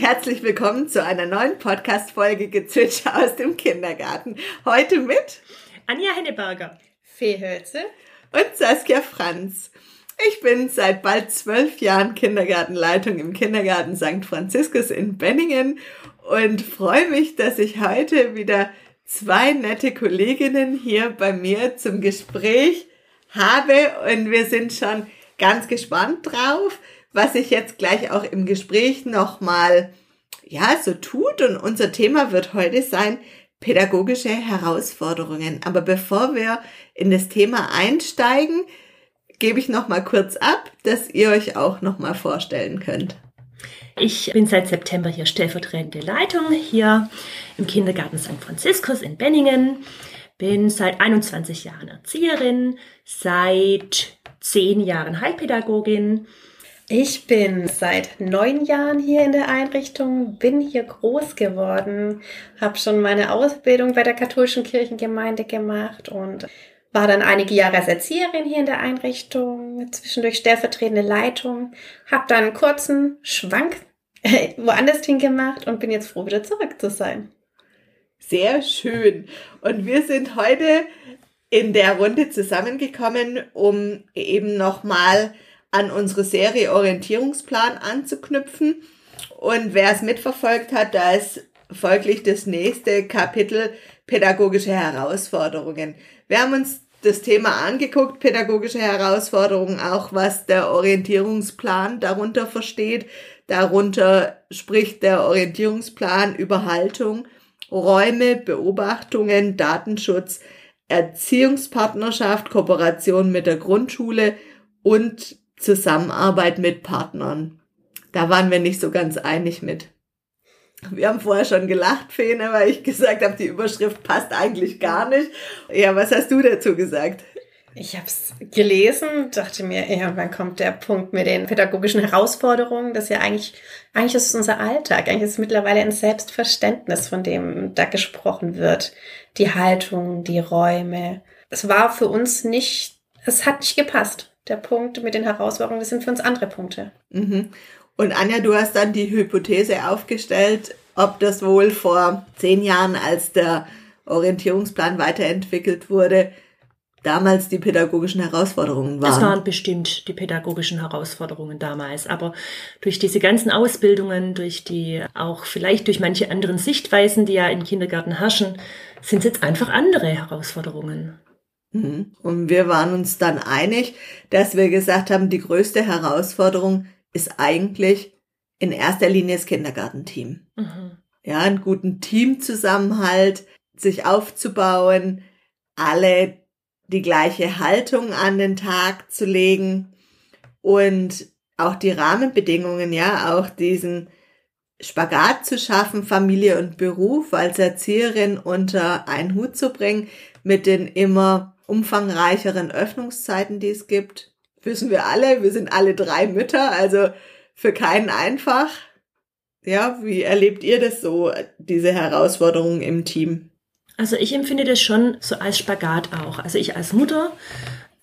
Und herzlich willkommen zu einer neuen Podcast-Folge Gezwitscher aus dem Kindergarten. Heute mit Anja Henneberger, Fee Hölze und Saskia Franz. Ich bin seit bald zwölf Jahren Kindergartenleitung im Kindergarten St. Franziskus in Benningen und freue mich, dass ich heute wieder zwei nette Kolleginnen hier bei mir zum Gespräch habe und wir sind schon ganz gespannt drauf, was sich jetzt gleich auch im Gespräch nochmal, ja, so tut. Und unser Thema wird heute sein, pädagogische Herausforderungen. Aber bevor wir in das Thema einsteigen, gebe ich nochmal kurz ab, dass ihr euch auch nochmal vorstellen könnt. Ich bin seit September hier stellvertretende Leitung hier im Kindergarten St. Franziskus in Benningen. Bin seit 21 Jahren Erzieherin, seit 10 Jahren Heilpädagogin. Ich bin seit neun Jahren hier in der Einrichtung, bin hier groß geworden, habe schon meine Ausbildung bei der katholischen Kirchengemeinde gemacht und war dann einige Jahre als Erzieherin hier in der Einrichtung, zwischendurch stellvertretende Leitung, habe dann einen kurzen Schwank woanders hingemacht und bin jetzt froh, wieder zurück zu sein. Sehr schön. Und wir sind heute in der Runde zusammengekommen, um eben nochmal an unsere Serie Orientierungsplan anzuknüpfen. Und wer es mitverfolgt hat, da ist folglich das nächste Kapitel pädagogische Herausforderungen. Wir haben uns das Thema angeguckt, pädagogische Herausforderungen, auch was der Orientierungsplan darunter versteht. Darunter spricht der Orientierungsplan über Haltung, Räume, Beobachtungen, Datenschutz, Erziehungspartnerschaft, Kooperation mit der Grundschule und Zusammenarbeit mit Partnern. Da waren wir nicht so ganz einig mit. Wir haben vorher schon gelacht, Fene, weil ich gesagt habe, die Überschrift passt eigentlich gar nicht. Ja, was hast du dazu gesagt? Ich habe es gelesen, dachte mir, ja, wann kommt der Punkt mit den pädagogischen Herausforderungen? Das ist ja eigentlich, eigentlich ist es unser Alltag. Eigentlich ist es mittlerweile ein Selbstverständnis, von dem da gesprochen wird. Die Haltung, die Räume. Es war für uns nicht, es hat nicht gepasst. Der Punkt mit den Herausforderungen, das sind für uns andere Punkte. Mhm. Und Anja, du hast dann die Hypothese aufgestellt, ob das wohl vor zehn Jahren, als der Orientierungsplan weiterentwickelt wurde, damals die pädagogischen Herausforderungen waren. Das waren bestimmt die pädagogischen Herausforderungen damals. Aber durch diese ganzen Ausbildungen, durch die, auch vielleicht durch manche anderen Sichtweisen, die ja im Kindergarten herrschen, sind es jetzt einfach andere Herausforderungen. Mhm. Und wir waren uns dann einig, dass wir gesagt haben, die größte Herausforderung ist eigentlich in erster Linie das Kindergartenteam. Mhm. Ja, einen guten Teamzusammenhalt, sich aufzubauen, alle die gleiche Haltung an den Tag zu legen und auch die Rahmenbedingungen, ja, auch diesen Spagat zu schaffen, Familie und Beruf als Erzieherin unter einen Hut zu bringen mit den immer umfangreicheren Öffnungszeiten, die es gibt. Wissen wir alle, wir sind alle drei Mütter, also für keinen einfach. Ja, wie erlebt ihr das so, diese Herausforderungen im Team? Also ich empfinde das schon so als Spagat auch. Also ich als Mutter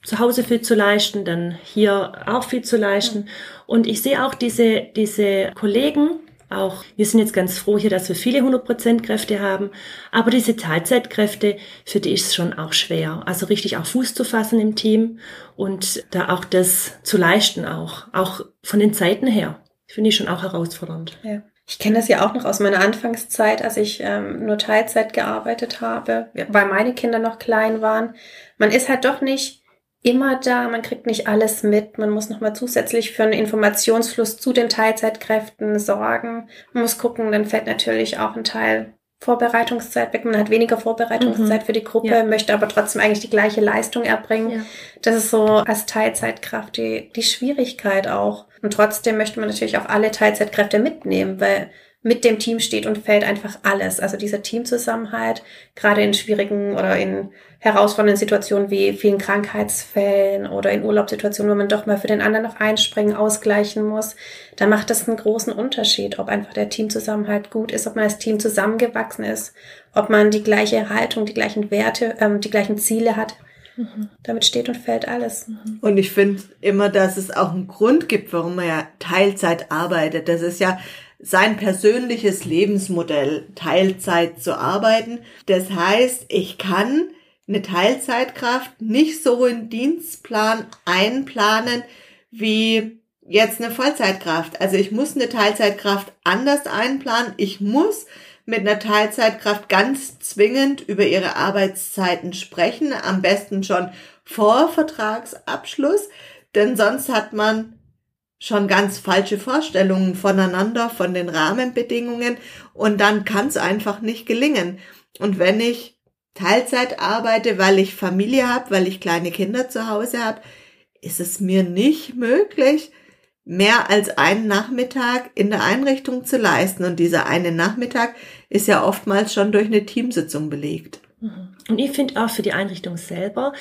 zu Hause viel zu leisten, dann hier auch viel zu leisten. Und ich sehe auch diese, diese Kollegen, auch, wir sind jetzt ganz froh hier, dass wir viele 100% Kräfte haben, aber diese Teilzeitkräfte, für die ist es schon auch schwer. Also richtig auch Fuß zu fassen im Team und da auch das zu leisten auch, auch von den Zeiten her. Finde ich schon auch herausfordernd. Ja. Ich kenne das ja auch noch aus meiner Anfangszeit, als ich ähm, nur Teilzeit gearbeitet habe, weil meine Kinder noch klein waren. Man ist halt doch nicht immer da, man kriegt nicht alles mit, man muss nochmal zusätzlich für einen Informationsfluss zu den Teilzeitkräften sorgen. Man muss gucken, dann fällt natürlich auch ein Teil Vorbereitungszeit weg. Man hat weniger Vorbereitungszeit mhm. für die Gruppe, ja. möchte aber trotzdem eigentlich die gleiche Leistung erbringen. Ja. Das ist so als Teilzeitkraft die, die Schwierigkeit auch. Und trotzdem möchte man natürlich auch alle Teilzeitkräfte mitnehmen, weil mit dem Team steht und fällt einfach alles. Also dieser Teamzusammenhalt, gerade in schwierigen oder in herausfordernden Situationen wie vielen Krankheitsfällen oder in Urlaubssituationen, wo man doch mal für den anderen noch einspringen, ausgleichen muss, da macht das einen großen Unterschied, ob einfach der Teamzusammenhalt gut ist, ob man als Team zusammengewachsen ist, ob man die gleiche Haltung, die gleichen Werte, ähm, die gleichen Ziele hat. Mhm. Damit steht und fällt alles. Mhm. Und ich finde immer, dass es auch einen Grund gibt, warum man ja Teilzeit arbeitet. Das ist ja sein persönliches Lebensmodell, Teilzeit zu arbeiten. Das heißt, ich kann eine Teilzeitkraft nicht so in Dienstplan einplanen wie jetzt eine Vollzeitkraft. Also ich muss eine Teilzeitkraft anders einplanen. Ich muss mit einer Teilzeitkraft ganz zwingend über ihre Arbeitszeiten sprechen, am besten schon vor Vertragsabschluss, denn sonst hat man schon ganz falsche Vorstellungen voneinander, von den Rahmenbedingungen und dann kann es einfach nicht gelingen. Und wenn ich Teilzeit arbeite, weil ich Familie habe, weil ich kleine Kinder zu Hause habe, ist es mir nicht möglich, mehr als einen Nachmittag in der Einrichtung zu leisten. Und dieser eine Nachmittag ist ja oftmals schon durch eine Teamsitzung belegt. Mhm. Und ich finde auch für die Einrichtung selber,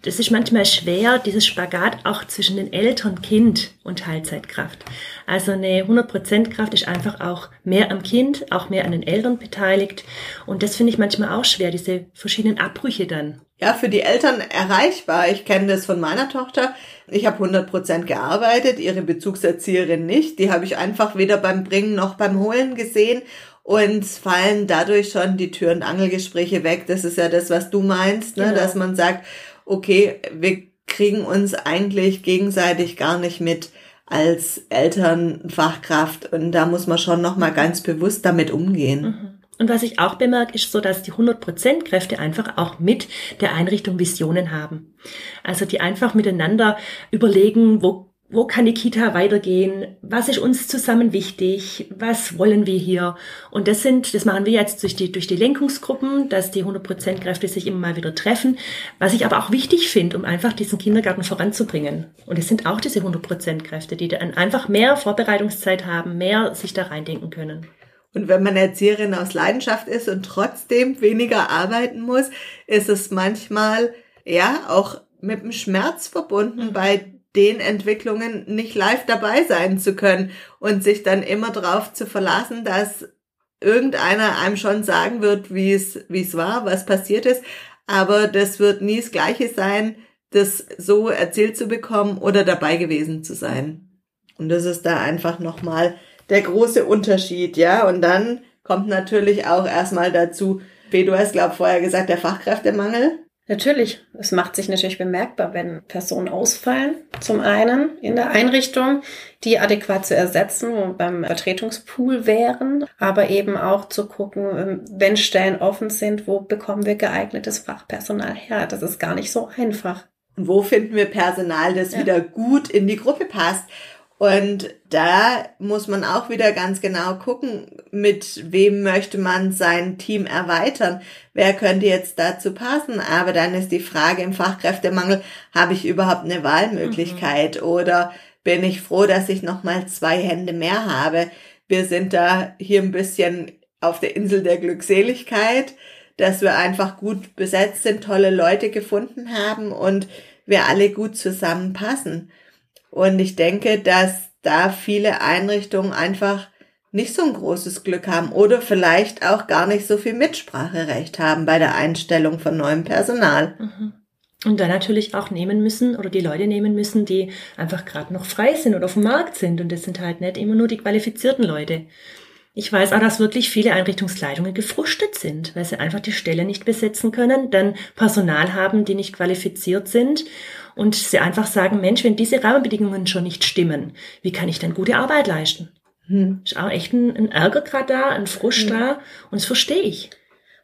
das ist manchmal schwer, dieses Spagat auch zwischen den Eltern, Kind und Teilzeitkraft. Also eine 100% Kraft ist einfach auch mehr am Kind, auch mehr an den Eltern beteiligt. Und das finde ich manchmal auch schwer, diese verschiedenen Abbrüche dann. Ja, für die Eltern erreichbar. Ich kenne das von meiner Tochter. Ich habe 100% gearbeitet, ihre Bezugserzieherin nicht. Die habe ich einfach weder beim Bringen noch beim Holen gesehen und fallen dadurch schon die Tür- und Angelgespräche weg. Das ist ja das, was du meinst, ne? Genau. dass man sagt, okay, wir kriegen uns eigentlich gegenseitig gar nicht mit als Elternfachkraft und da muss man schon noch mal ganz bewusst damit umgehen. Mhm. Und was ich auch bemerke, ist so, dass die 100% Kräfte einfach auch mit der Einrichtung Visionen haben. Also die einfach miteinander überlegen, wo wo kann die Kita weitergehen? Was ist uns zusammen wichtig? Was wollen wir hier? Und das sind, das machen wir jetzt durch die, durch die Lenkungsgruppen, dass die 100% Kräfte sich immer mal wieder treffen. Was ich aber auch wichtig finde, um einfach diesen Kindergarten voranzubringen. Und es sind auch diese 100% Kräfte, die dann einfach mehr Vorbereitungszeit haben, mehr sich da reindenken können. Und wenn man Erzieherin aus Leidenschaft ist und trotzdem weniger arbeiten muss, ist es manchmal, ja, auch mit dem Schmerz verbunden bei den Entwicklungen nicht live dabei sein zu können und sich dann immer darauf zu verlassen, dass irgendeiner einem schon sagen wird, wie es, wie es war, was passiert ist. Aber das wird nie das Gleiche sein, das so erzählt zu bekommen oder dabei gewesen zu sein. Und das ist da einfach nochmal der große Unterschied, ja. Und dann kommt natürlich auch erstmal dazu, du hast, glaub, vorher gesagt, der Fachkräftemangel. Natürlich, es macht sich natürlich bemerkbar, wenn Personen ausfallen. Zum einen in der Einrichtung, die adäquat zu ersetzen und beim Vertretungspool wären, aber eben auch zu gucken, ähm, wenn Stellen offen sind, wo bekommen wir geeignetes Fachpersonal her? Das ist gar nicht so einfach. Und wo finden wir Personal, das ja. wieder gut in die Gruppe passt? Und da muss man auch wieder ganz genau gucken, mit wem möchte man sein Team erweitern. Wer könnte jetzt dazu passen? Aber dann ist die Frage im Fachkräftemangel, habe ich überhaupt eine Wahlmöglichkeit mhm. oder bin ich froh, dass ich nochmal zwei Hände mehr habe? Wir sind da hier ein bisschen auf der Insel der Glückseligkeit, dass wir einfach gut besetzt sind, tolle Leute gefunden haben und wir alle gut zusammenpassen. Und ich denke, dass da viele Einrichtungen einfach nicht so ein großes Glück haben oder vielleicht auch gar nicht so viel Mitspracherecht haben bei der Einstellung von neuem Personal. Mhm. Und dann natürlich auch nehmen müssen oder die Leute nehmen müssen, die einfach gerade noch frei sind oder auf dem Markt sind. Und das sind halt nicht immer nur die qualifizierten Leute. Ich weiß auch, dass wirklich viele Einrichtungsleitungen gefrustet sind, weil sie einfach die Stelle nicht besetzen können, dann Personal haben, die nicht qualifiziert sind und sie einfach sagen, Mensch, wenn diese Rahmenbedingungen schon nicht stimmen, wie kann ich denn gute Arbeit leisten? Hm. Ist auch echt ein, ein Ärger gerade da, ein Frust hm. da und das verstehe ich.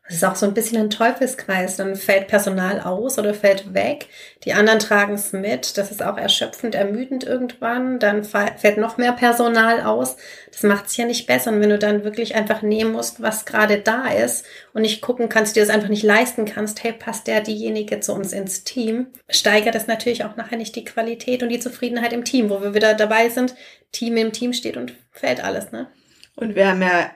Das ist auch so ein bisschen ein Teufelskreis. Dann fällt Personal aus oder fällt weg. Die anderen tragen es mit. Das ist auch erschöpfend, ermüdend irgendwann. Dann fällt noch mehr Personal aus. Das macht es ja nicht besser. Und wenn du dann wirklich einfach nehmen musst, was gerade da ist und nicht gucken kannst, dir das einfach nicht leisten kannst, hey, passt der diejenige zu uns ins Team, steigert das natürlich auch nachher nicht die Qualität und die Zufriedenheit im Team, wo wir wieder dabei sind. Team im Team steht und fällt alles, ne? Und wir haben ja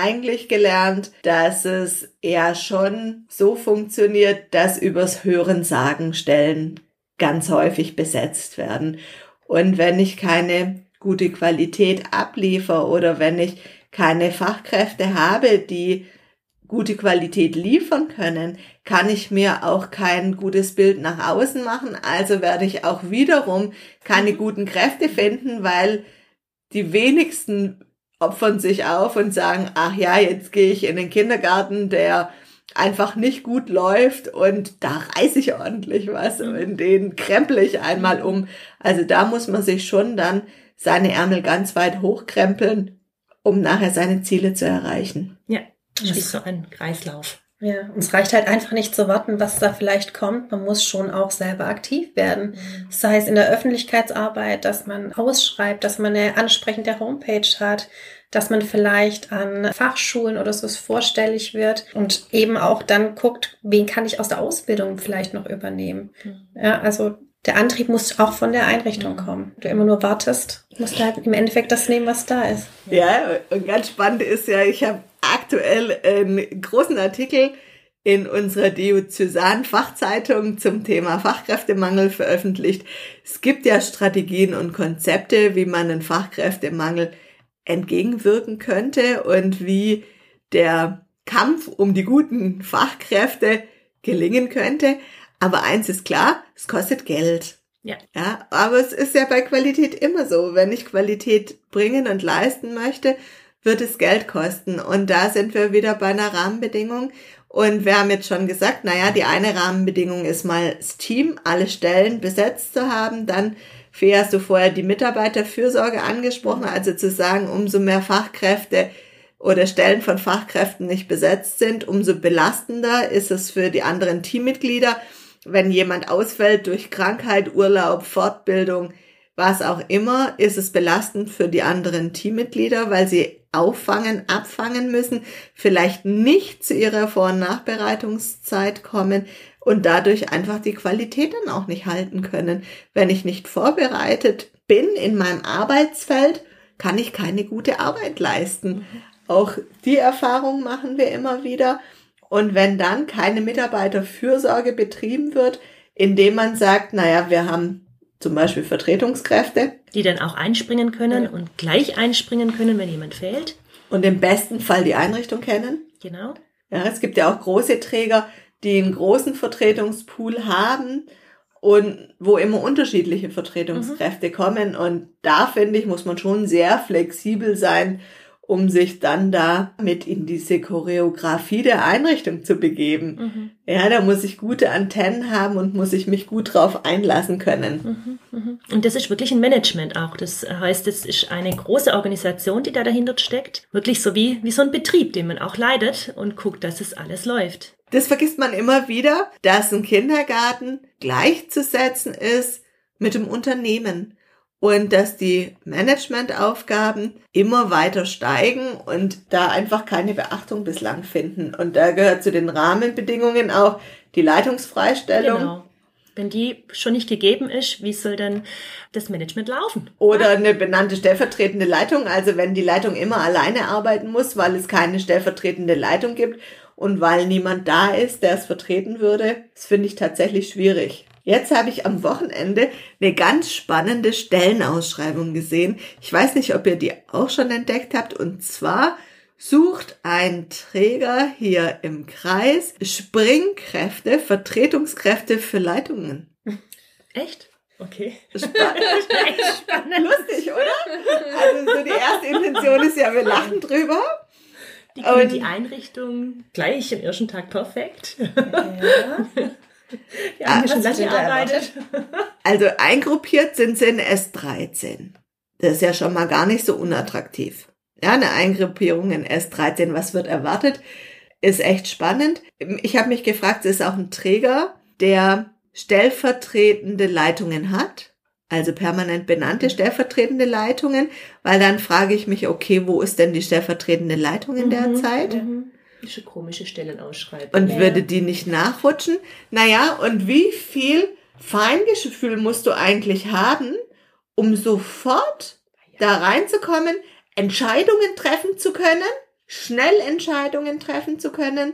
eigentlich gelernt, dass es eher schon so funktioniert, dass übers Hören sagen Stellen ganz häufig besetzt werden. Und wenn ich keine gute Qualität abliefer oder wenn ich keine Fachkräfte habe, die gute Qualität liefern können, kann ich mir auch kein gutes Bild nach außen machen. Also werde ich auch wiederum keine guten Kräfte finden, weil die wenigsten opfern sich auf und sagen, ach ja, jetzt gehe ich in den Kindergarten, der einfach nicht gut läuft und da reiße ich ordentlich was und mhm. den kremple ich einmal um. Also da muss man sich schon dann seine Ärmel ganz weit hochkrempeln, um nachher seine Ziele zu erreichen. Ja, das ist so ein Kreislauf. Ja, und es reicht halt einfach nicht zu warten, was da vielleicht kommt. Man muss schon auch selber aktiv werden. Mhm. Sei es in der Öffentlichkeitsarbeit, dass man ausschreibt, dass man eine ansprechende Homepage hat, dass man vielleicht an Fachschulen oder so vorstellig wird und eben auch dann guckt, wen kann ich aus der Ausbildung vielleicht noch übernehmen. Mhm. Ja, also der Antrieb muss auch von der Einrichtung mhm. kommen. Du immer nur wartest, musst du halt im Endeffekt das nehmen, was da ist. Ja, und ganz spannend ist ja, ich habe aktuell einen großen Artikel in unserer Diözesan-Fachzeitung zum Thema Fachkräftemangel veröffentlicht. Es gibt ja Strategien und Konzepte, wie man den Fachkräftemangel entgegenwirken könnte und wie der Kampf um die guten Fachkräfte gelingen könnte. Aber eins ist klar, es kostet Geld. Ja. ja. Aber es ist ja bei Qualität immer so. Wenn ich Qualität bringen und leisten möchte, wird es Geld kosten. Und da sind wir wieder bei einer Rahmenbedingung. Und wir haben jetzt schon gesagt, naja, die eine Rahmenbedingung ist mal das Team, alle Stellen besetzt zu haben, dann Fee, hast du vorher die Mitarbeiterfürsorge angesprochen, also zu sagen, umso mehr Fachkräfte oder Stellen von Fachkräften nicht besetzt sind, umso belastender ist es für die anderen Teammitglieder, wenn jemand ausfällt durch Krankheit, Urlaub, Fortbildung, was auch immer, ist es belastend für die anderen Teammitglieder, weil sie auffangen, abfangen müssen, vielleicht nicht zu ihrer Vor- und Nachbereitungszeit kommen, und dadurch einfach die Qualität dann auch nicht halten können. Wenn ich nicht vorbereitet bin in meinem Arbeitsfeld, kann ich keine gute Arbeit leisten. Mhm. Auch die Erfahrung machen wir immer wieder. Und wenn dann keine Mitarbeiterfürsorge betrieben wird, indem man sagt, naja, wir haben zum Beispiel Vertretungskräfte. Die dann auch einspringen können ja. und gleich einspringen können, wenn jemand fehlt. Und im besten Fall die Einrichtung kennen. Genau. Ja, es gibt ja auch große Träger, die einen großen Vertretungspool haben und wo immer unterschiedliche Vertretungskräfte mhm. kommen. Und da finde ich, muss man schon sehr flexibel sein um sich dann da mit in diese Choreografie der Einrichtung zu begeben. Mhm. Ja, da muss ich gute Antennen haben und muss ich mich gut drauf einlassen können. Mhm, mhm. Und das ist wirklich ein Management auch. Das heißt, es ist eine große Organisation, die da dahinter steckt. Wirklich so wie, wie so ein Betrieb, den man auch leidet und guckt, dass es alles läuft. Das vergisst man immer wieder, dass ein Kindergarten gleichzusetzen ist mit dem Unternehmen und dass die Managementaufgaben immer weiter steigen und da einfach keine Beachtung bislang finden. Und da gehört zu den Rahmenbedingungen auch die Leitungsfreistellung. Genau. Wenn die schon nicht gegeben ist, wie soll denn das Management laufen? Oder eine benannte stellvertretende Leitung. Also wenn die Leitung immer alleine arbeiten muss, weil es keine stellvertretende Leitung gibt und weil niemand da ist, der es vertreten würde, das finde ich tatsächlich schwierig. Jetzt habe ich am Wochenende eine ganz spannende Stellenausschreibung gesehen. Ich weiß nicht, ob ihr die auch schon entdeckt habt. Und zwar sucht ein Träger hier im Kreis Springkräfte, Vertretungskräfte für Leitungen. Echt? Okay. Spannend. spannend. Lustig, oder? Also so die erste Intention ist ja, wir lachen drüber. Die die Einrichtung gleich im ersten Tag perfekt. Ja. Ja, ah, schon lange gearbeitet. Also eingruppiert sind sie in S13. Das ist ja schon mal gar nicht so unattraktiv. Ja, eine Eingruppierung in S13, was wird erwartet, ist echt spannend. Ich habe mich gefragt, es ist auch ein Träger, der stellvertretende Leitungen hat, also permanent benannte mhm. stellvertretende Leitungen, weil dann frage ich mich, okay, wo ist denn die stellvertretende Leitung in der mhm, Zeit? Mhm. Komische Stellenausschreibung. Und ja. würde die nicht nachrutschen? Naja, und wie viel Feingefühl musst du eigentlich haben, um sofort ja. da reinzukommen, Entscheidungen treffen zu können, schnell Entscheidungen treffen zu können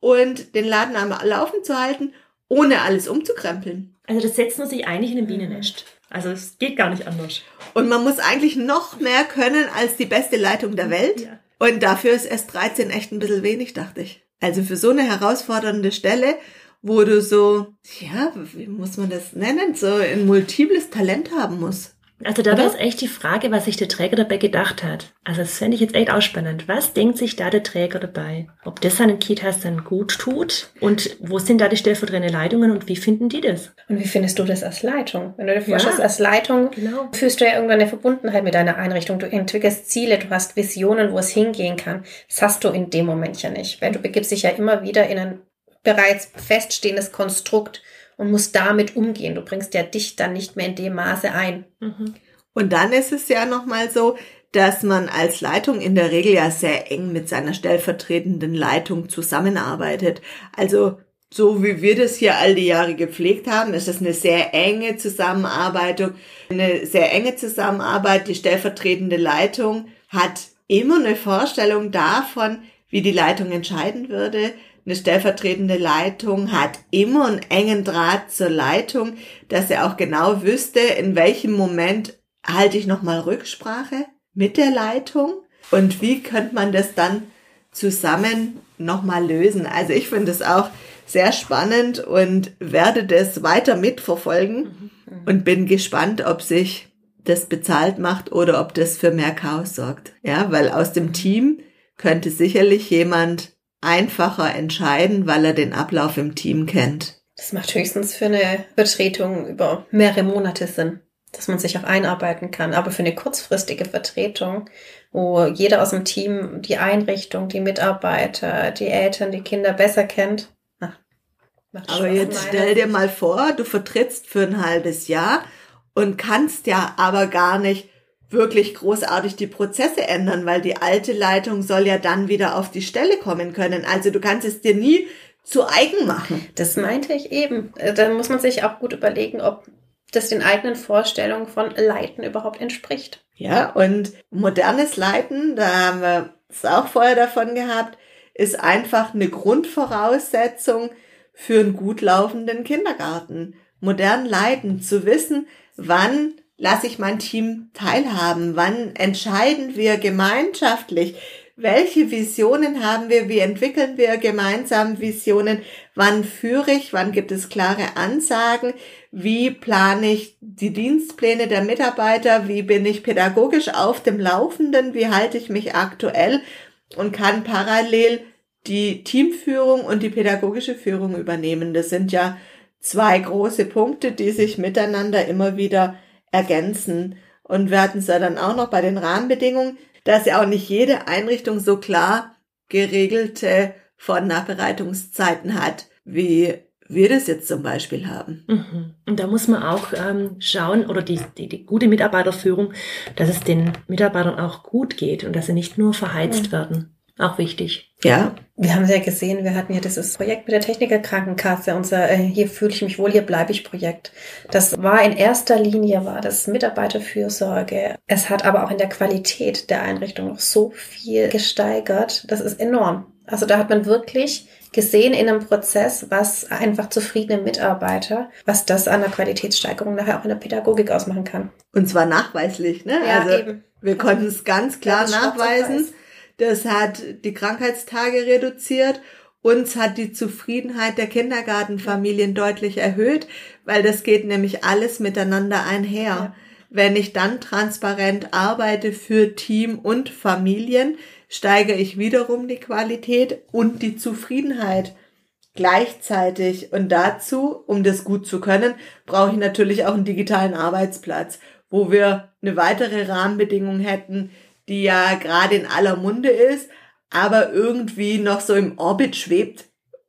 und den Laden am Laufen zu halten, ohne alles umzukrempeln. Also das setzt man sich eigentlich in ein Bienennest. Also es geht gar nicht anders. Und man muss eigentlich noch mehr können als die beste Leitung der Welt. Ja. Und dafür ist S13 echt ein bisschen wenig, dachte ich. Also für so eine herausfordernde Stelle, wo du so, ja, wie muss man das nennen, so ein multiples Talent haben musst. Also da wäre es echt die Frage, was sich der Träger dabei gedacht hat. Also das fände ich jetzt echt auch spannend. Was denkt sich da der Träger dabei? Ob das seinen Kitas dann gut tut? Und wo sind da die stellvertretenden Leitungen und wie finden die das? Und wie findest du das als Leitung? Wenn du dir vorstellst, ja, als Leitung genau. fühlst du ja irgendwann eine Verbundenheit mit deiner Einrichtung. Du entwickelst Ziele, du hast Visionen, wo es hingehen kann. Das hast du in dem Moment ja nicht, weil du begibst dich ja immer wieder in ein bereits feststehendes Konstrukt und musst damit umgehen. Du bringst ja dich dann nicht mehr in dem Maße ein. Mhm. Und dann ist es ja nochmal so, dass man als Leitung in der Regel ja sehr eng mit seiner stellvertretenden Leitung zusammenarbeitet. Also so wie wir das hier all die Jahre gepflegt haben, ist das eine sehr enge Zusammenarbeit, eine sehr enge Zusammenarbeit. Die stellvertretende Leitung hat immer eine Vorstellung davon, wie die Leitung entscheiden würde eine stellvertretende Leitung hat immer einen engen Draht zur Leitung, dass er auch genau wüsste, in welchem Moment halte ich nochmal Rücksprache mit der Leitung und wie könnte man das dann zusammen nochmal lösen. Also ich finde es auch sehr spannend und werde das weiter mitverfolgen mhm. und bin gespannt, ob sich das bezahlt macht oder ob das für mehr Chaos sorgt. Ja, weil aus dem Team könnte sicherlich jemand einfacher entscheiden, weil er den Ablauf im Team kennt. Das macht höchstens für eine Vertretung über mehrere Monate Sinn, dass man sich auch einarbeiten kann. Aber für eine kurzfristige Vertretung, wo jeder aus dem Team die Einrichtung, die Mitarbeiter, die Eltern, die Kinder besser kennt. Ach, aber jetzt stell dir mal vor, du vertrittst für ein halbes Jahr und kannst ja aber gar nicht wirklich großartig die Prozesse ändern, weil die alte Leitung soll ja dann wieder auf die Stelle kommen können. Also du kannst es dir nie zu eigen machen. Das meinte ich eben. Äh, da muss man sich auch gut überlegen, ob das den eigenen Vorstellungen von Leiten überhaupt entspricht. Ja, und modernes Leiten, da haben wir es auch vorher davon gehabt, ist einfach eine Grundvoraussetzung für einen gut laufenden Kindergarten. Modern leiten, zu wissen, wann lasse ich mein Team teilhaben? Wann entscheiden wir gemeinschaftlich? Welche Visionen haben wir? Wie entwickeln wir gemeinsam Visionen? Wann führe ich? Wann gibt es klare Ansagen? Wie plane ich die Dienstpläne der Mitarbeiter? Wie bin ich pädagogisch auf dem Laufenden? Wie halte ich mich aktuell und kann parallel die Teamführung und die pädagogische Führung übernehmen? Das sind ja zwei große Punkte, die sich miteinander immer wieder ergänzen. Und wir hatten es ja dann auch noch bei den Rahmenbedingungen, dass ja auch nicht jede Einrichtung so klar geregelte Vor- und Nachbereitungszeiten hat, wie wir das jetzt zum Beispiel haben. Mhm. Und da muss man auch ähm, schauen, oder die, die, die gute Mitarbeiterführung, dass es den Mitarbeitern auch gut geht und dass sie nicht nur verheizt mhm. werden. Auch wichtig. Ja. Wir haben ja gesehen, wir hatten ja dieses Projekt mit der Technikerkrankenkasse, unser äh, Hier fühle ich mich wohl, hier bleibe ich Projekt. Das war in erster Linie, war das Mitarbeiterfürsorge. Es hat aber auch in der Qualität der Einrichtung noch so viel gesteigert. Das ist enorm. Also da hat man wirklich gesehen in einem Prozess, was einfach zufriedene Mitarbeiter, was das an der Qualitätssteigerung nachher auch in der Pädagogik ausmachen kann. Und zwar nachweislich, ne? Ja, also eben. Wir konnten es ganz klar nachweisen das hat die Krankheitstage reduziert. Uns hat die Zufriedenheit der Kindergartenfamilien deutlich erhöht, weil das geht nämlich alles miteinander einher. Ja. Wenn ich dann transparent arbeite für Team und Familien, steigere ich wiederum die Qualität und die Zufriedenheit gleichzeitig. Und dazu, um das gut zu können, brauche ich natürlich auch einen digitalen Arbeitsplatz, wo wir eine weitere Rahmenbedingung hätten, die ja gerade in aller Munde ist, aber irgendwie noch so im Orbit schwebt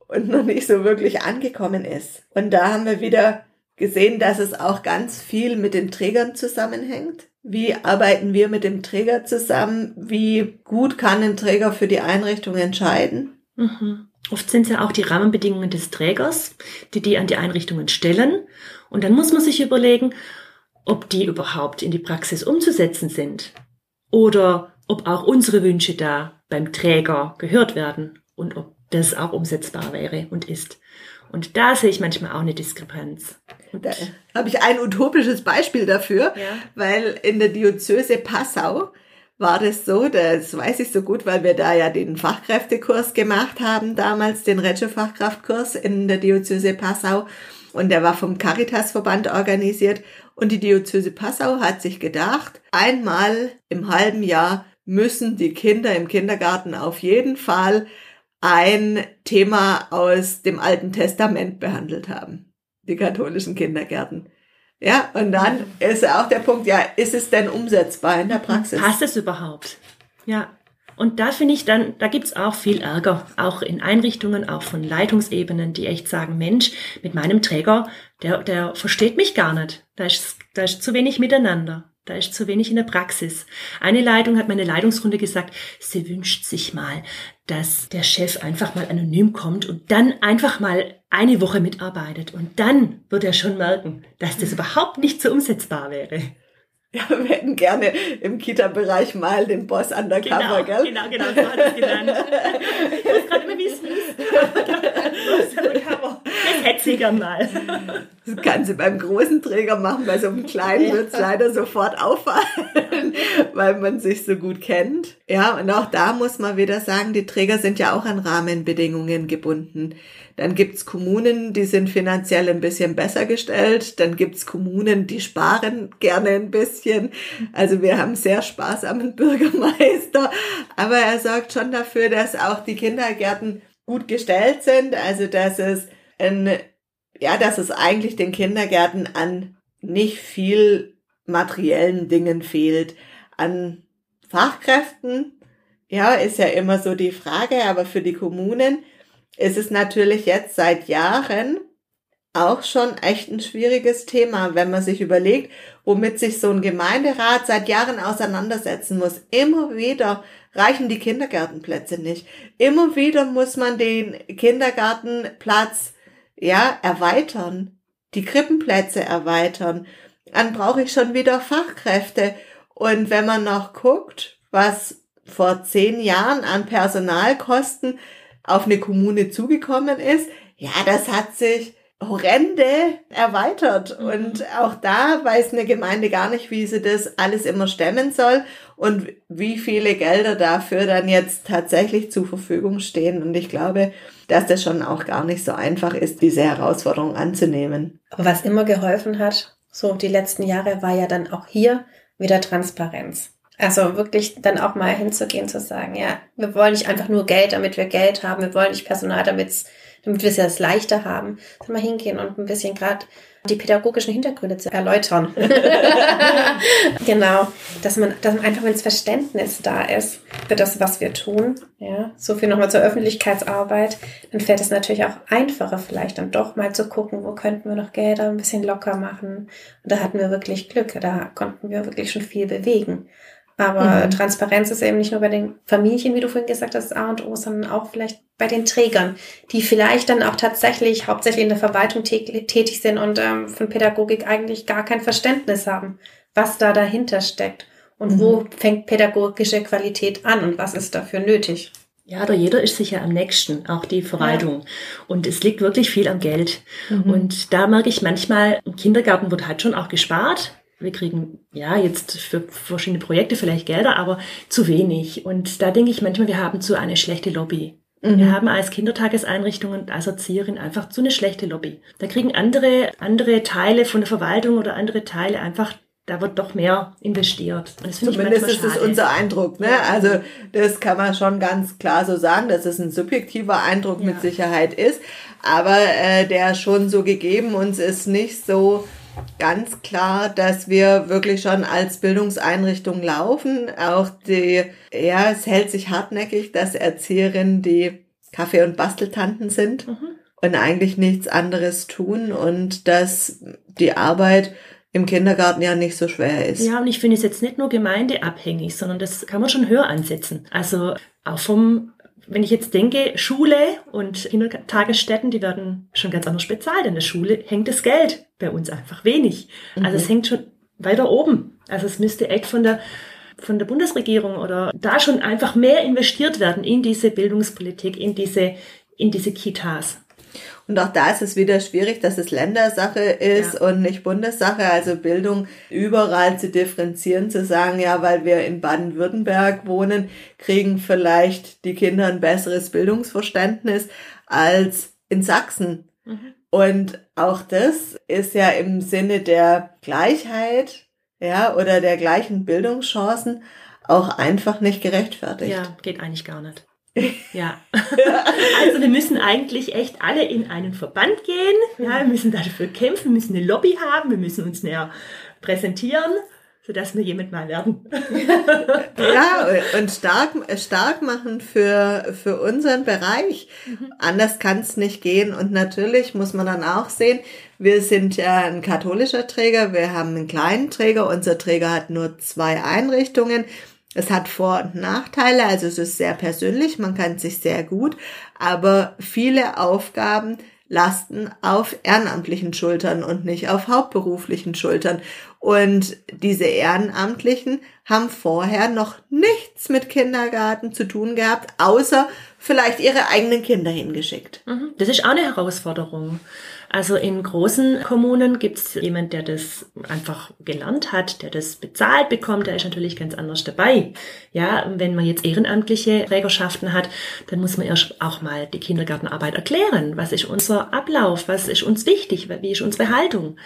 und noch nicht so wirklich angekommen ist. Und da haben wir wieder gesehen, dass es auch ganz viel mit den Trägern zusammenhängt. Wie arbeiten wir mit dem Träger zusammen? Wie gut kann ein Träger für die Einrichtung entscheiden? Mhm. Oft sind es ja auch die Rahmenbedingungen des Trägers, die die an die Einrichtungen stellen. Und dann muss man sich überlegen, ob die überhaupt in die Praxis umzusetzen sind oder ob auch unsere Wünsche da beim Träger gehört werden und ob das auch umsetzbar wäre und ist. Und da sehe ich manchmal auch eine Diskrepanz. Und da habe ich ein utopisches Beispiel dafür, ja. weil in der Diözese Passau war das so, das weiß ich so gut, weil wir da ja den Fachkräftekurs gemacht haben damals, den Reggio-Fachkraftkurs in der Diözese Passau. und der war vom Caritasverband organisiert und die Diözese Passau hat sich gedacht, einmal im halben Jahr müssen die Kinder im Kindergarten auf jeden Fall ein Thema aus dem Alten Testament behandelt haben. Die katholischen Kindergärten. Ja, und dann ist auch der Punkt, ja, ist es denn umsetzbar in der Praxis? Passt es überhaupt? Ja. Und da finde ich dann, da gibt's auch viel Ärger, auch in Einrichtungen, auch von Leitungsebenen, die echt sagen, Mensch, mit meinem Träger, der, der versteht mich gar nicht. Da ist, da ist zu wenig miteinander. Da ist zu wenig in der Praxis. Eine Leitung hat meine Leitungsrunde gesagt, sie wünscht sich mal, dass der Chef einfach mal anonym kommt und dann einfach mal eine Woche mitarbeitet. Und dann wird er schon merken, dass das überhaupt nicht so umsetzbar wäre. Ja, wir hätten gerne im Kita-Bereich mal den Boss undercover, genau, gell? Genau, genau, so hat es genannt. ich weiß gerade immer, wie es hieß. Das hätte sie gern mal. Das kann sie beim großen Träger machen, bei so einem kleinen wird es leider sofort auffallen, weil man sich so gut kennt. Ja, und auch da muss man wieder sagen, die Träger sind ja auch an Rahmenbedingungen gebunden. Dann gibt's Kommunen, die sind finanziell ein bisschen besser gestellt. Dann gibt's Kommunen, die sparen gerne ein bisschen. Also wir haben sehr sparsamen Bürgermeister. Aber er sorgt schon dafür, dass auch die Kindergärten gut gestellt sind. Also dass es ein, ja, dass es eigentlich den Kindergärten an nicht viel materiellen Dingen fehlt. An Fachkräften, ja, ist ja immer so die Frage, aber für die Kommunen ist es natürlich jetzt seit Jahren auch schon echt ein schwieriges Thema, wenn man sich überlegt, womit sich so ein Gemeinderat seit Jahren auseinandersetzen muss. Immer wieder reichen die Kindergartenplätze nicht. Immer wieder muss man den Kindergartenplatz, ja, erweitern, die Krippenplätze erweitern. Dann brauche ich schon wieder Fachkräfte. Und wenn man noch guckt, was vor zehn Jahren an Personalkosten auf eine Kommune zugekommen ist, ja, das hat sich horrende erweitert. Mhm. Und auch da weiß eine Gemeinde gar nicht, wie sie das alles immer stemmen soll und wie viele Gelder dafür dann jetzt tatsächlich zur Verfügung stehen. Und ich glaube, dass das schon auch gar nicht so einfach ist, diese Herausforderung anzunehmen. Aber was immer geholfen hat, so die letzten Jahre, war ja dann auch hier wieder Transparenz. Also wirklich dann auch mal hinzugehen, zu sagen, ja, wir wollen nicht einfach nur Geld, damit wir Geld haben, wir wollen nicht Personal, damit damit wir es ja leichter haben, dass mal hingehen und ein bisschen gerade die pädagogischen Hintergründe zu erläutern. genau, dass man, dass man einfach wenn das Verständnis da ist für das, was wir tun. Ja, so viel nochmal zur Öffentlichkeitsarbeit. Dann fällt es natürlich auch einfacher, vielleicht dann doch mal zu gucken, wo könnten wir noch Gelder ein bisschen locker machen. Und da hatten wir wirklich Glück. Da konnten wir wirklich schon viel bewegen. Aber mhm. Transparenz ist eben nicht nur bei den Familien, wie du vorhin gesagt hast, A und O, sondern auch vielleicht bei den Trägern, die vielleicht dann auch tatsächlich hauptsächlich in der Verwaltung tätig sind und ähm, von Pädagogik eigentlich gar kein Verständnis haben, was da dahinter steckt und mhm. wo fängt pädagogische Qualität an und was ist dafür nötig. Ja, da jeder ist sicher am nächsten, auch die Verwaltung. Ja. Und es liegt wirklich viel am Geld. Mhm. Und da merke ich manchmal, im Kindergarten wird halt schon auch gespart wir kriegen ja jetzt für verschiedene Projekte vielleicht Gelder, aber zu wenig. Und da denke ich manchmal, wir haben zu eine schlechte Lobby. Mhm. Wir haben als Kindertageseinrichtung und als Erzieherin einfach zu eine schlechte Lobby. Da kriegen andere, andere Teile von der Verwaltung oder andere Teile einfach da wird doch mehr investiert. Und das Zumindest ist das unser Eindruck. Ne? Also das kann man schon ganz klar so sagen, dass es ein subjektiver Eindruck ja. mit Sicherheit ist. Aber äh, der schon so gegeben uns ist nicht so ganz klar, dass wir wirklich schon als Bildungseinrichtung laufen. Auch die, ja, es hält sich hartnäckig, dass Erzieherinnen die Kaffee- und Basteltanten sind mhm. und eigentlich nichts anderes tun und dass die Arbeit im Kindergarten ja nicht so schwer ist. Ja, und ich finde es jetzt nicht nur gemeindeabhängig, sondern das kann man schon höher ansetzen. Also auch vom wenn ich jetzt denke, Schule und Kindertagesstätten, die werden schon ganz anders bezahlt. In der Schule hängt das Geld bei uns einfach wenig. Mhm. Also es hängt schon weiter oben. Also es müsste echt von der von der Bundesregierung oder da schon einfach mehr investiert werden in diese Bildungspolitik, in diese in diese Kitas. Und auch da ist es wieder schwierig, dass es Ländersache ist ja. und nicht Bundessache. Also Bildung überall zu differenzieren, zu sagen, ja, weil wir in Baden-Württemberg wohnen, kriegen vielleicht die Kinder ein besseres Bildungsverständnis als in Sachsen. Mhm. Und auch das ist ja im Sinne der Gleichheit, ja, oder der gleichen Bildungschancen auch einfach nicht gerechtfertigt. Ja, geht eigentlich gar nicht. Ja. Also wir müssen eigentlich echt alle in einen Verband gehen. Ja, wir müssen dafür kämpfen, müssen eine Lobby haben, wir müssen uns näher präsentieren sodass wir jemand mal werden. ja, und stark, stark machen für, für unseren Bereich. Mhm. Anders kann es nicht gehen. Und natürlich muss man dann auch sehen, wir sind ja ein katholischer Träger, wir haben einen kleinen Träger. Unser Träger hat nur zwei Einrichtungen. Es hat Vor- und Nachteile, also es ist sehr persönlich, man kann sich sehr gut, aber viele Aufgaben lasten auf ehrenamtlichen Schultern und nicht auf hauptberuflichen Schultern. Und diese Ehrenamtlichen haben vorher noch nichts mit Kindergarten zu tun gehabt, außer vielleicht ihre eigenen Kinder hingeschickt. Mhm. Das ist auch eine Herausforderung. Also in großen Kommunen gibt es jemand, der das einfach gelernt hat, der das bezahlt bekommt, der ist natürlich ganz anders dabei. Ja, wenn man jetzt ehrenamtliche Trägerschaften hat, dann muss man erst auch mal die Kindergartenarbeit erklären. Was ist unser Ablauf? Was ist uns wichtig? Wie ist unsere Haltung?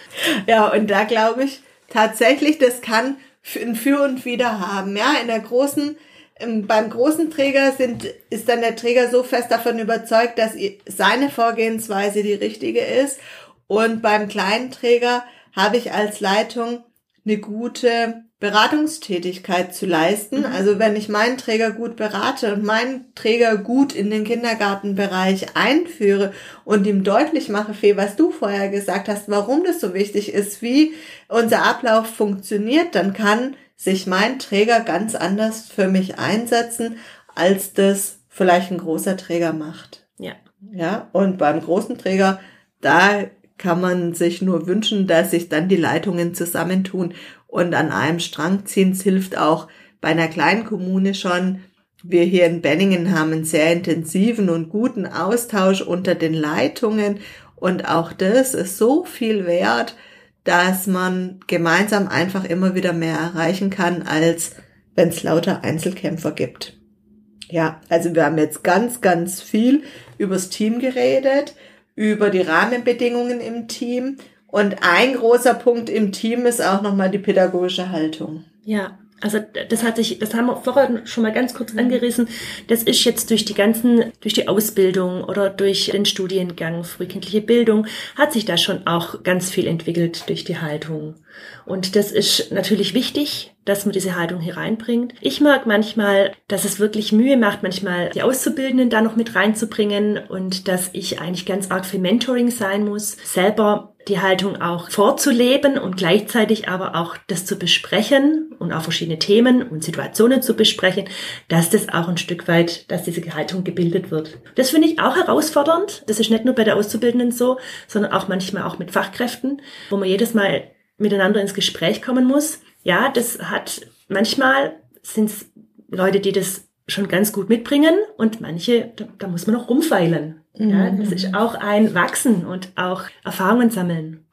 Ja, und da glaube ich tatsächlich, das kann ein Für und Wider haben. Ja, in der großen beim großen Träger sind, ist dann der Träger so fest davon überzeugt, dass seine Vorgehensweise die richtige ist. Und beim kleinen Träger habe ich als Leitung eine gute Beratungstätigkeit zu leisten. Mhm. Also wenn ich meinen Träger gut berate und meinen Träger gut in den Kindergartenbereich einführe und ihm deutlich mache, Fee, was du vorher gesagt hast, warum das so wichtig ist, wie unser Ablauf funktioniert, dann kann sich mein Träger ganz anders für mich einsetzen, als das vielleicht ein großer Träger macht. Ja. Ja, und beim großen Träger, da kann man sich nur wünschen, dass sich dann die Leitungen zusammentun und an einem Strang ziehen. Es hilft auch bei einer kleinen Kommune schon. Wir hier in Benningen haben einen sehr intensiven und guten Austausch unter den Leitungen und auch das ist so viel wert, dass man gemeinsam einfach immer wieder mehr erreichen kann, als wenn es lauter Einzelkämpfer gibt. Ja, also wir haben jetzt ganz, ganz viel übers Team geredet, über die Rahmenbedingungen im Team. Und ein großer Punkt im Team ist auch nochmal die pädagogische Haltung. Ja, also das hat sich, das haben wir vorher schon mal ganz kurz mhm. angerissen. Das ist jetzt durch die ganzen, durch die Ausbildung oder durch den Studiengang frühkindliche Bildung hat sich da schon auch ganz viel entwickelt durch die Haltung. Und das ist natürlich wichtig, dass man diese Haltung hier reinbringt. Ich mag manchmal, dass es wirklich Mühe macht, manchmal die Auszubildenden da noch mit reinzubringen und dass ich eigentlich ganz arg für Mentoring sein muss, selber die Haltung auch vorzuleben und gleichzeitig aber auch das zu besprechen und auch verschiedene Themen und Situationen zu besprechen, dass das auch ein Stück weit, dass diese Haltung gebildet wird. Das finde ich auch herausfordernd. Das ist nicht nur bei der Auszubildenden so, sondern auch manchmal auch mit Fachkräften, wo man jedes Mal miteinander ins Gespräch kommen muss. Ja, das hat manchmal sind es Leute, die das schon ganz gut mitbringen und manche, da, da muss man noch rumfeilen. Mhm. Ja, das ist auch ein Wachsen und auch Erfahrungen sammeln.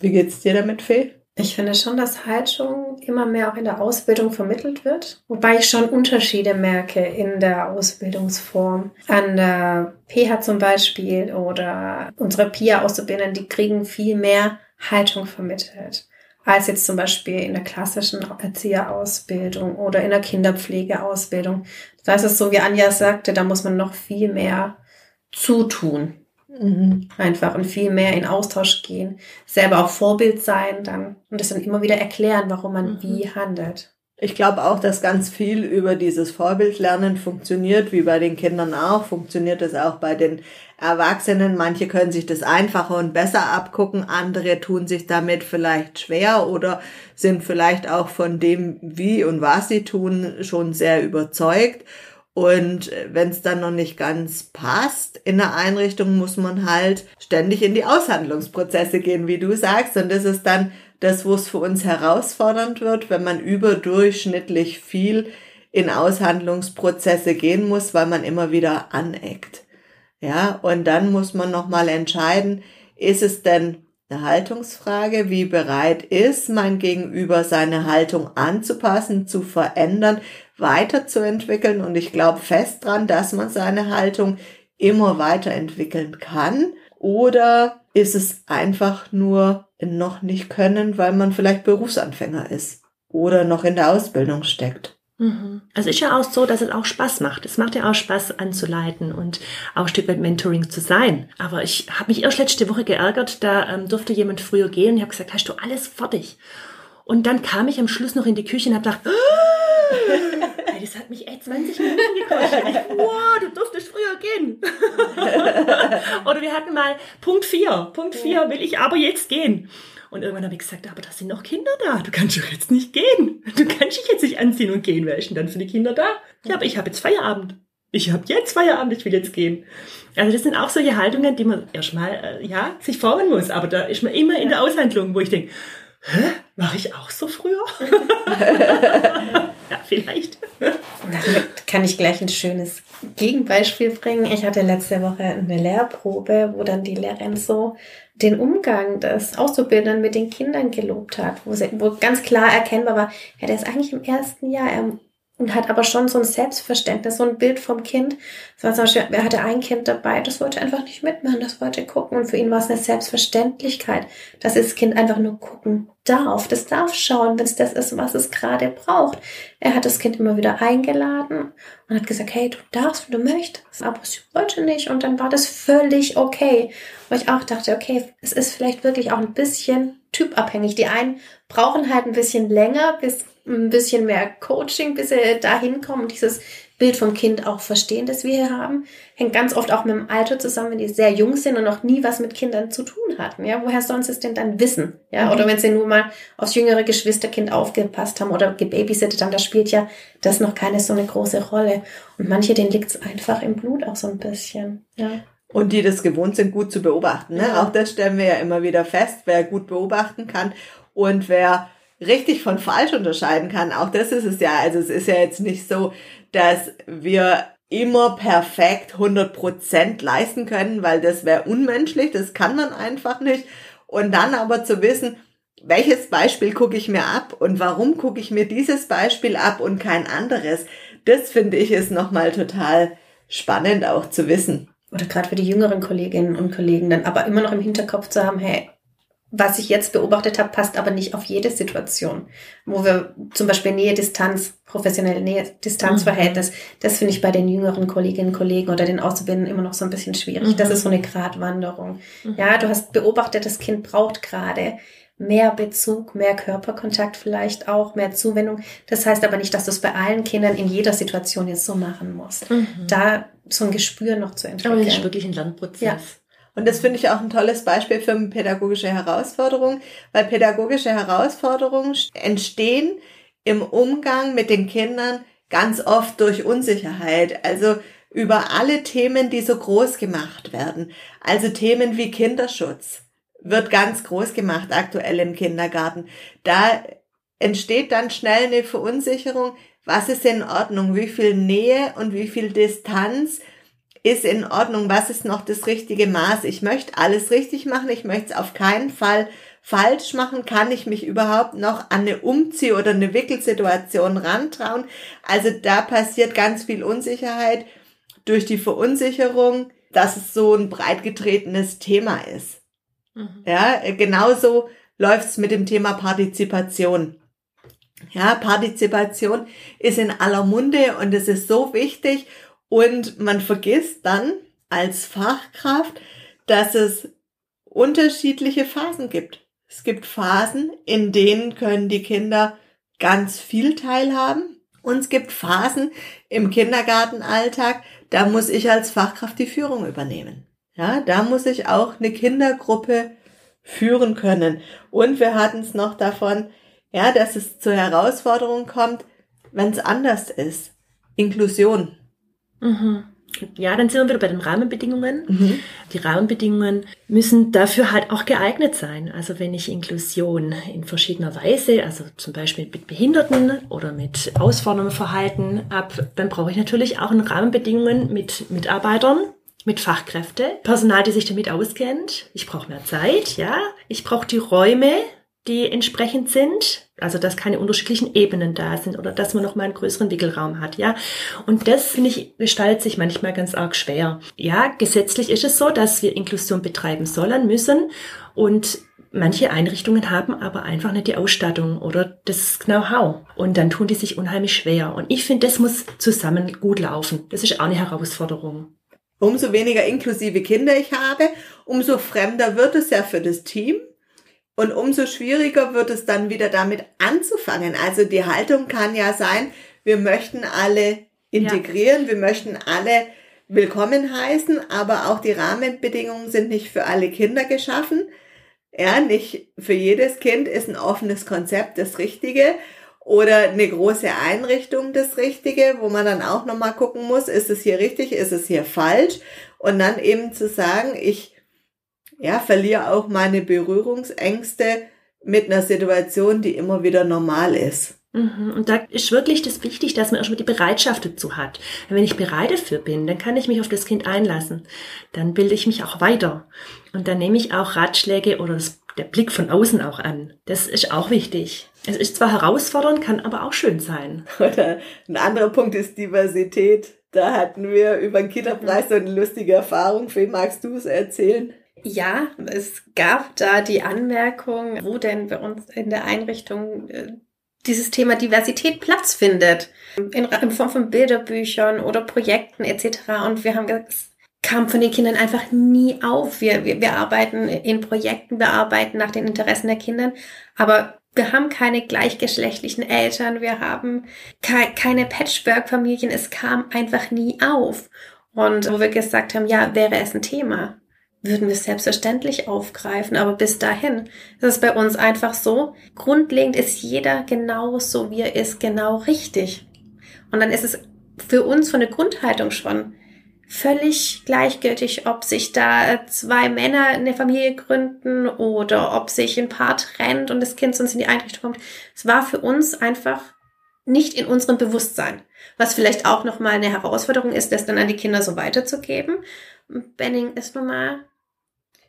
Wie geht's dir damit, Fee? Ich finde schon, dass Haltung immer mehr auch in der Ausbildung vermittelt wird, wobei ich schon Unterschiede merke in der Ausbildungsform. An der PH zum Beispiel oder unsere PIA-Auszubildenden, die kriegen viel mehr Haltung vermittelt, als jetzt zum Beispiel in der klassischen Erzieherausbildung oder in der Kinderpflegeausbildung. Da ist es so, wie Anja sagte, da muss man noch viel mehr zutun. Mhm. Einfach und viel mehr in Austausch gehen, selber auch Vorbild sein dann und das dann immer wieder erklären, warum man mhm. wie handelt. Ich glaube auch, dass ganz viel über dieses Vorbildlernen funktioniert, wie bei den Kindern auch, funktioniert es auch bei den Erwachsenen. Manche können sich das einfacher und besser abgucken, andere tun sich damit vielleicht schwer oder sind vielleicht auch von dem, wie und was sie tun, schon sehr überzeugt. Und wenn es dann noch nicht ganz passt in der Einrichtung, muss man halt ständig in die Aushandlungsprozesse gehen, wie du sagst. Und das ist dann das, wo es für uns herausfordernd wird, wenn man überdurchschnittlich viel in Aushandlungsprozesse gehen muss, weil man immer wieder aneckt. Ja, und dann muss man nochmal entscheiden, ist es denn eine Haltungsfrage, wie bereit ist mein Gegenüber seine Haltung anzupassen, zu verändern, weiterzuentwickeln und ich glaube fest dran, dass man seine Haltung immer weiterentwickeln kann oder ist es einfach nur noch nicht können, weil man vielleicht Berufsanfänger ist oder noch in der Ausbildung steckt. Mhm. Also ist ja auch so, dass es auch Spaß macht. Es macht ja auch Spaß anzuleiten und auch ein Stück weit Mentoring zu sein. Aber ich habe mich erst letzte Woche geärgert, da ähm, durfte jemand früher gehen. Ich habe gesagt, hast du alles fertig? Und dann kam ich am Schluss noch in die Küche und habe gedacht, oh, das hat mich echt 20 Minuten gekostet. wow, du durftest früher gehen. Oder wir hatten mal Punkt 4. Punkt 4 will ich aber jetzt gehen. Und irgendwann habe ich gesagt, aber da sind noch Kinder da. Du kannst doch jetzt nicht gehen. Du kannst dich jetzt nicht anziehen und gehen. Wer ist denn dann für die Kinder da? Ja, aber ich habe jetzt Feierabend. Ich habe jetzt Feierabend, ich will jetzt gehen. Also das sind auch solche Haltungen, die man erstmal äh, ja, sich formen muss. Aber da ist man immer in der Aushandlung, wo ich denke, hä, mache ich auch so früher? ja, vielleicht. Damit kann ich gleich ein schönes Gegenbeispiel bringen. Ich hatte letzte Woche eine Lehrprobe, wo dann die Lehrerin so den Umgang des Auszubildenden mit den Kindern gelobt hat, wo, sie, wo ganz klar erkennbar war, ja, der ist eigentlich im ersten Jahr, er und hat aber schon so ein Selbstverständnis, so ein Bild vom Kind. Das zum Beispiel, er hatte ein Kind dabei, das wollte einfach nicht mitmachen, das wollte gucken und für ihn war es eine Selbstverständlichkeit, dass das Kind einfach nur gucken darf, das darf schauen, wenn es das ist, was es gerade braucht. Er hat das Kind immer wieder eingeladen und hat gesagt, hey, du darfst, wenn du möchtest, aber es wollte nicht und dann war das völlig okay. Wo ich auch dachte, okay, es ist vielleicht wirklich auch ein bisschen typabhängig. Die einen brauchen halt ein bisschen länger, bis ein bisschen mehr Coaching, bis sie dahin kommen und dieses Bild vom Kind auch verstehen, das wir hier haben. Hängt ganz oft auch mit dem Alter zusammen, wenn die sehr jung sind und noch nie was mit Kindern zu tun hatten. Ja, woher sonst es denn dann wissen? Ja, mhm. oder wenn sie nur mal aufs jüngere Geschwisterkind aufgepasst haben oder gebabysittet haben, da spielt ja das noch keine so eine große Rolle. Und manche, denen liegt es einfach im Blut auch so ein bisschen. Ja. Und die das gewohnt sind, gut zu beobachten. Ne? Ja. Auch das stellen wir ja immer wieder fest, wer gut beobachten kann und wer richtig von falsch unterscheiden kann. Auch das ist es ja. Also es ist ja jetzt nicht so, dass wir immer perfekt 100% leisten können, weil das wäre unmenschlich, das kann man einfach nicht. Und dann aber zu wissen, welches Beispiel gucke ich mir ab und warum gucke ich mir dieses Beispiel ab und kein anderes, das finde ich ist nochmal total spannend auch zu wissen. Oder gerade für die jüngeren Kolleginnen und Kollegen dann aber immer noch im Hinterkopf zu haben, hey, was ich jetzt beobachtet habe, passt aber nicht auf jede Situation. Wo wir zum Beispiel Nähe-Distanz, professionelle Nähe-Distanz-Verhältnis, mhm. das finde ich bei den jüngeren Kolleginnen und Kollegen oder den Auszubildenden immer noch so ein bisschen schwierig. Mhm. Das ist so eine Gratwanderung. Mhm. Ja, du hast beobachtet, das Kind braucht gerade mehr Bezug, mehr Körperkontakt vielleicht auch, mehr Zuwendung. Das heißt aber nicht, dass du es bei allen Kindern in jeder Situation jetzt so machen musst. Mhm. Da so ein Gespür noch zu entwickeln. Aber es ist wirklich ein Lernprozess. Ja. Und das finde ich auch ein tolles Beispiel für pädagogische Herausforderungen, weil pädagogische Herausforderungen entstehen im Umgang mit den Kindern ganz oft durch Unsicherheit. Also über alle Themen, die so groß gemacht werden. Also Themen wie Kinderschutz wird ganz groß gemacht aktuell im Kindergarten. Da entsteht dann schnell eine Verunsicherung. Was ist in Ordnung? Wie viel Nähe und wie viel Distanz ist in Ordnung, was ist noch das richtige Maß. Ich möchte alles richtig machen, ich möchte es auf keinen Fall falsch machen, kann ich mich überhaupt noch an eine Umzieh- oder eine Wickelsituation rantrauen. Also da passiert ganz viel Unsicherheit durch die Verunsicherung, dass es so ein breitgetretenes Thema ist. Mhm. Ja, genauso läuft es mit dem Thema Partizipation. Ja, Partizipation ist in aller Munde und es ist so wichtig und man vergisst dann als Fachkraft, dass es unterschiedliche Phasen gibt. Es gibt Phasen, in denen können die Kinder ganz viel teilhaben. Und es gibt Phasen im Kindergartenalltag, da muss ich als Fachkraft die Führung übernehmen. Ja, da muss ich auch eine Kindergruppe führen können. Und wir hatten es noch davon, ja, dass es zur Herausforderung kommt, wenn es anders ist. Inklusion. Mhm. Ja, dann sind wir wieder bei den Rahmenbedingungen. Mhm. Die Rahmenbedingungen müssen dafür halt auch geeignet sein. Also wenn ich Inklusion in verschiedener Weise, also zum Beispiel mit Behinderten oder mit ausforderndem Verhalten ab, dann brauche ich natürlich auch Rahmenbedingungen mit Mitarbeitern, mit Fachkräfte, Personal, die sich damit auskennt. Ich brauche mehr Zeit, ja. Ich brauche die Räume, die entsprechend sind, also dass keine unterschiedlichen Ebenen da sind oder dass man noch mal einen größeren Wickelraum hat, ja. Und das finde ich gestaltet sich manchmal ganz arg schwer. Ja, gesetzlich ist es so, dass wir Inklusion betreiben sollen müssen und Manche Einrichtungen haben aber einfach nicht die Ausstattung oder das Know-how. Und dann tun die sich unheimlich schwer. Und ich finde, das muss zusammen gut laufen. Das ist auch eine Herausforderung. Umso weniger inklusive Kinder ich habe, umso fremder wird es ja für das Team. Und umso schwieriger wird es dann wieder damit anzufangen. Also die Haltung kann ja sein, wir möchten alle integrieren, ja. wir möchten alle willkommen heißen, aber auch die Rahmenbedingungen sind nicht für alle Kinder geschaffen. Ja, nicht für jedes Kind ist ein offenes Konzept das Richtige oder eine große Einrichtung das Richtige, wo man dann auch nochmal gucken muss, ist es hier richtig, ist es hier falsch und dann eben zu sagen, ich ja, verliere auch meine Berührungsängste mit einer Situation, die immer wieder normal ist. Mhm. Und da ist wirklich das wichtig, dass man erstmal die Bereitschaft dazu hat. Wenn ich bereit dafür bin, dann kann ich mich auf das Kind einlassen. Dann bilde ich mich auch weiter. Und dann nehme ich auch Ratschläge oder das, der Blick von außen auch an. Das ist auch wichtig. Es ist zwar herausfordernd, kann aber auch schön sein. Oder ein anderer Punkt ist Diversität. Da hatten wir über den Kinderpreis so eine lustige Erfahrung. Wie magst du es erzählen? Ja, es gab da die Anmerkung, wo denn bei uns in der Einrichtung äh, dieses Thema Diversität Platz findet. In, in Form von Bilderbüchern oder Projekten etc. Und wir haben es kam von den Kindern einfach nie auf. Wir, wir, wir arbeiten in Projekten, wir arbeiten nach den Interessen der Kinder, aber wir haben keine gleichgeschlechtlichen Eltern, wir haben ke keine Patchwork-Familien, es kam einfach nie auf. Und wo wir gesagt haben, ja, wäre es ein Thema würden wir selbstverständlich aufgreifen. Aber bis dahin ist es bei uns einfach so, grundlegend ist jeder genau so, wie er ist, genau richtig. Und dann ist es für uns von der Grundhaltung schon völlig gleichgültig, ob sich da zwei Männer eine Familie gründen oder ob sich ein Paar trennt und das Kind sonst in die Einrichtung kommt. Es war für uns einfach nicht in unserem Bewusstsein. Was vielleicht auch nochmal eine Herausforderung ist, das dann an die Kinder so weiterzugeben. Benning ist nun mal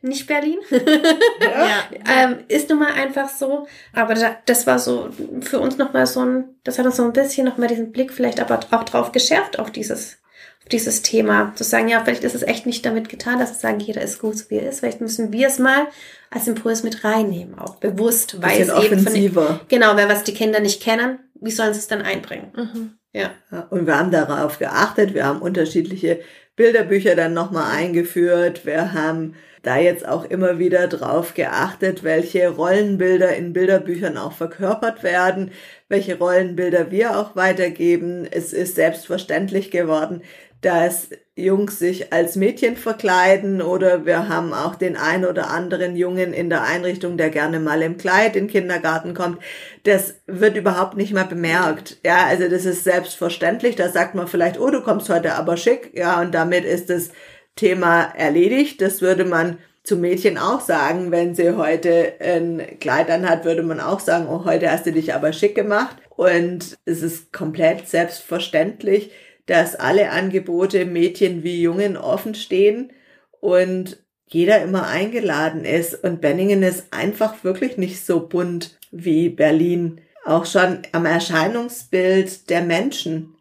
nicht Berlin. ja. ähm, ist nun mal einfach so. Aber das war so für uns nochmal so ein, das hat uns so ein bisschen nochmal diesen Blick vielleicht aber auch drauf geschärft auf dieses, auf dieses Thema. Zu sagen, ja, vielleicht ist es echt nicht damit getan, dass wir sagen, jeder ist gut, so wie er ist. Vielleicht müssen wir es mal als Impuls mit reinnehmen, auch bewusst, weil es eben von genau, weil was die Kinder nicht kennen, wie sollen sie es dann einbringen? Mhm. Ja. Und wir haben darauf geachtet, wir haben unterschiedliche Bilderbücher dann nochmal eingeführt, wir haben da jetzt auch immer wieder drauf geachtet, welche Rollenbilder in Bilderbüchern auch verkörpert werden, welche Rollenbilder wir auch weitergeben. Es ist selbstverständlich geworden, dass Jungs sich als Mädchen verkleiden oder wir haben auch den ein oder anderen Jungen in der Einrichtung, der gerne mal im Kleid in den Kindergarten kommt. Das wird überhaupt nicht mehr bemerkt. Ja, also das ist selbstverständlich. Da sagt man vielleicht, oh, du kommst heute aber schick. Ja, und damit ist es Thema erledigt. Das würde man zu Mädchen auch sagen, wenn sie heute ein Kleid anhat, würde man auch sagen, oh, heute hast du dich aber schick gemacht. Und es ist komplett selbstverständlich, dass alle Angebote Mädchen wie Jungen offen stehen und jeder immer eingeladen ist. Und Benningen ist einfach wirklich nicht so bunt wie Berlin. Auch schon am Erscheinungsbild der Menschen.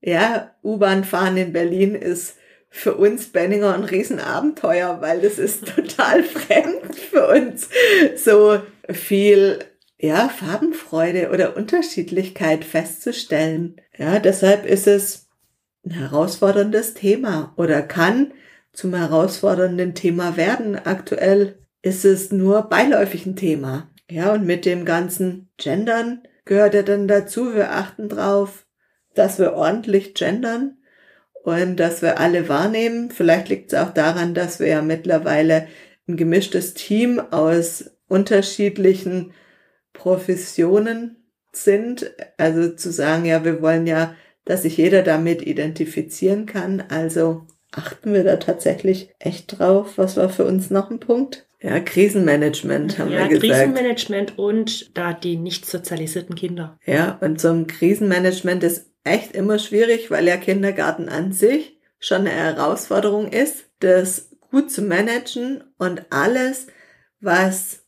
Ja, U-Bahn fahren in Berlin ist für uns Benninger ein Riesenabenteuer, weil das ist total fremd für uns. So viel, ja, Farbenfreude oder Unterschiedlichkeit festzustellen. Ja, deshalb ist es ein herausforderndes Thema oder kann zum herausfordernden Thema werden. Aktuell ist es nur beiläufig ein Thema. Ja, und mit dem ganzen Gendern gehört ja dann dazu, wir achten drauf, dass wir ordentlich gendern und dass wir alle wahrnehmen. Vielleicht liegt es auch daran, dass wir ja mittlerweile ein gemischtes Team aus unterschiedlichen Professionen sind. Also zu sagen, ja, wir wollen ja, dass sich jeder damit identifizieren kann. Also achten wir da tatsächlich echt drauf. Was war für uns noch ein Punkt? Ja, Krisenmanagement haben ja, wir gesagt. Krisenmanagement und da die nicht sozialisierten Kinder. Ja, und zum Krisenmanagement ist echt immer schwierig, weil ja Kindergarten an sich schon eine Herausforderung ist, das gut zu managen und alles, was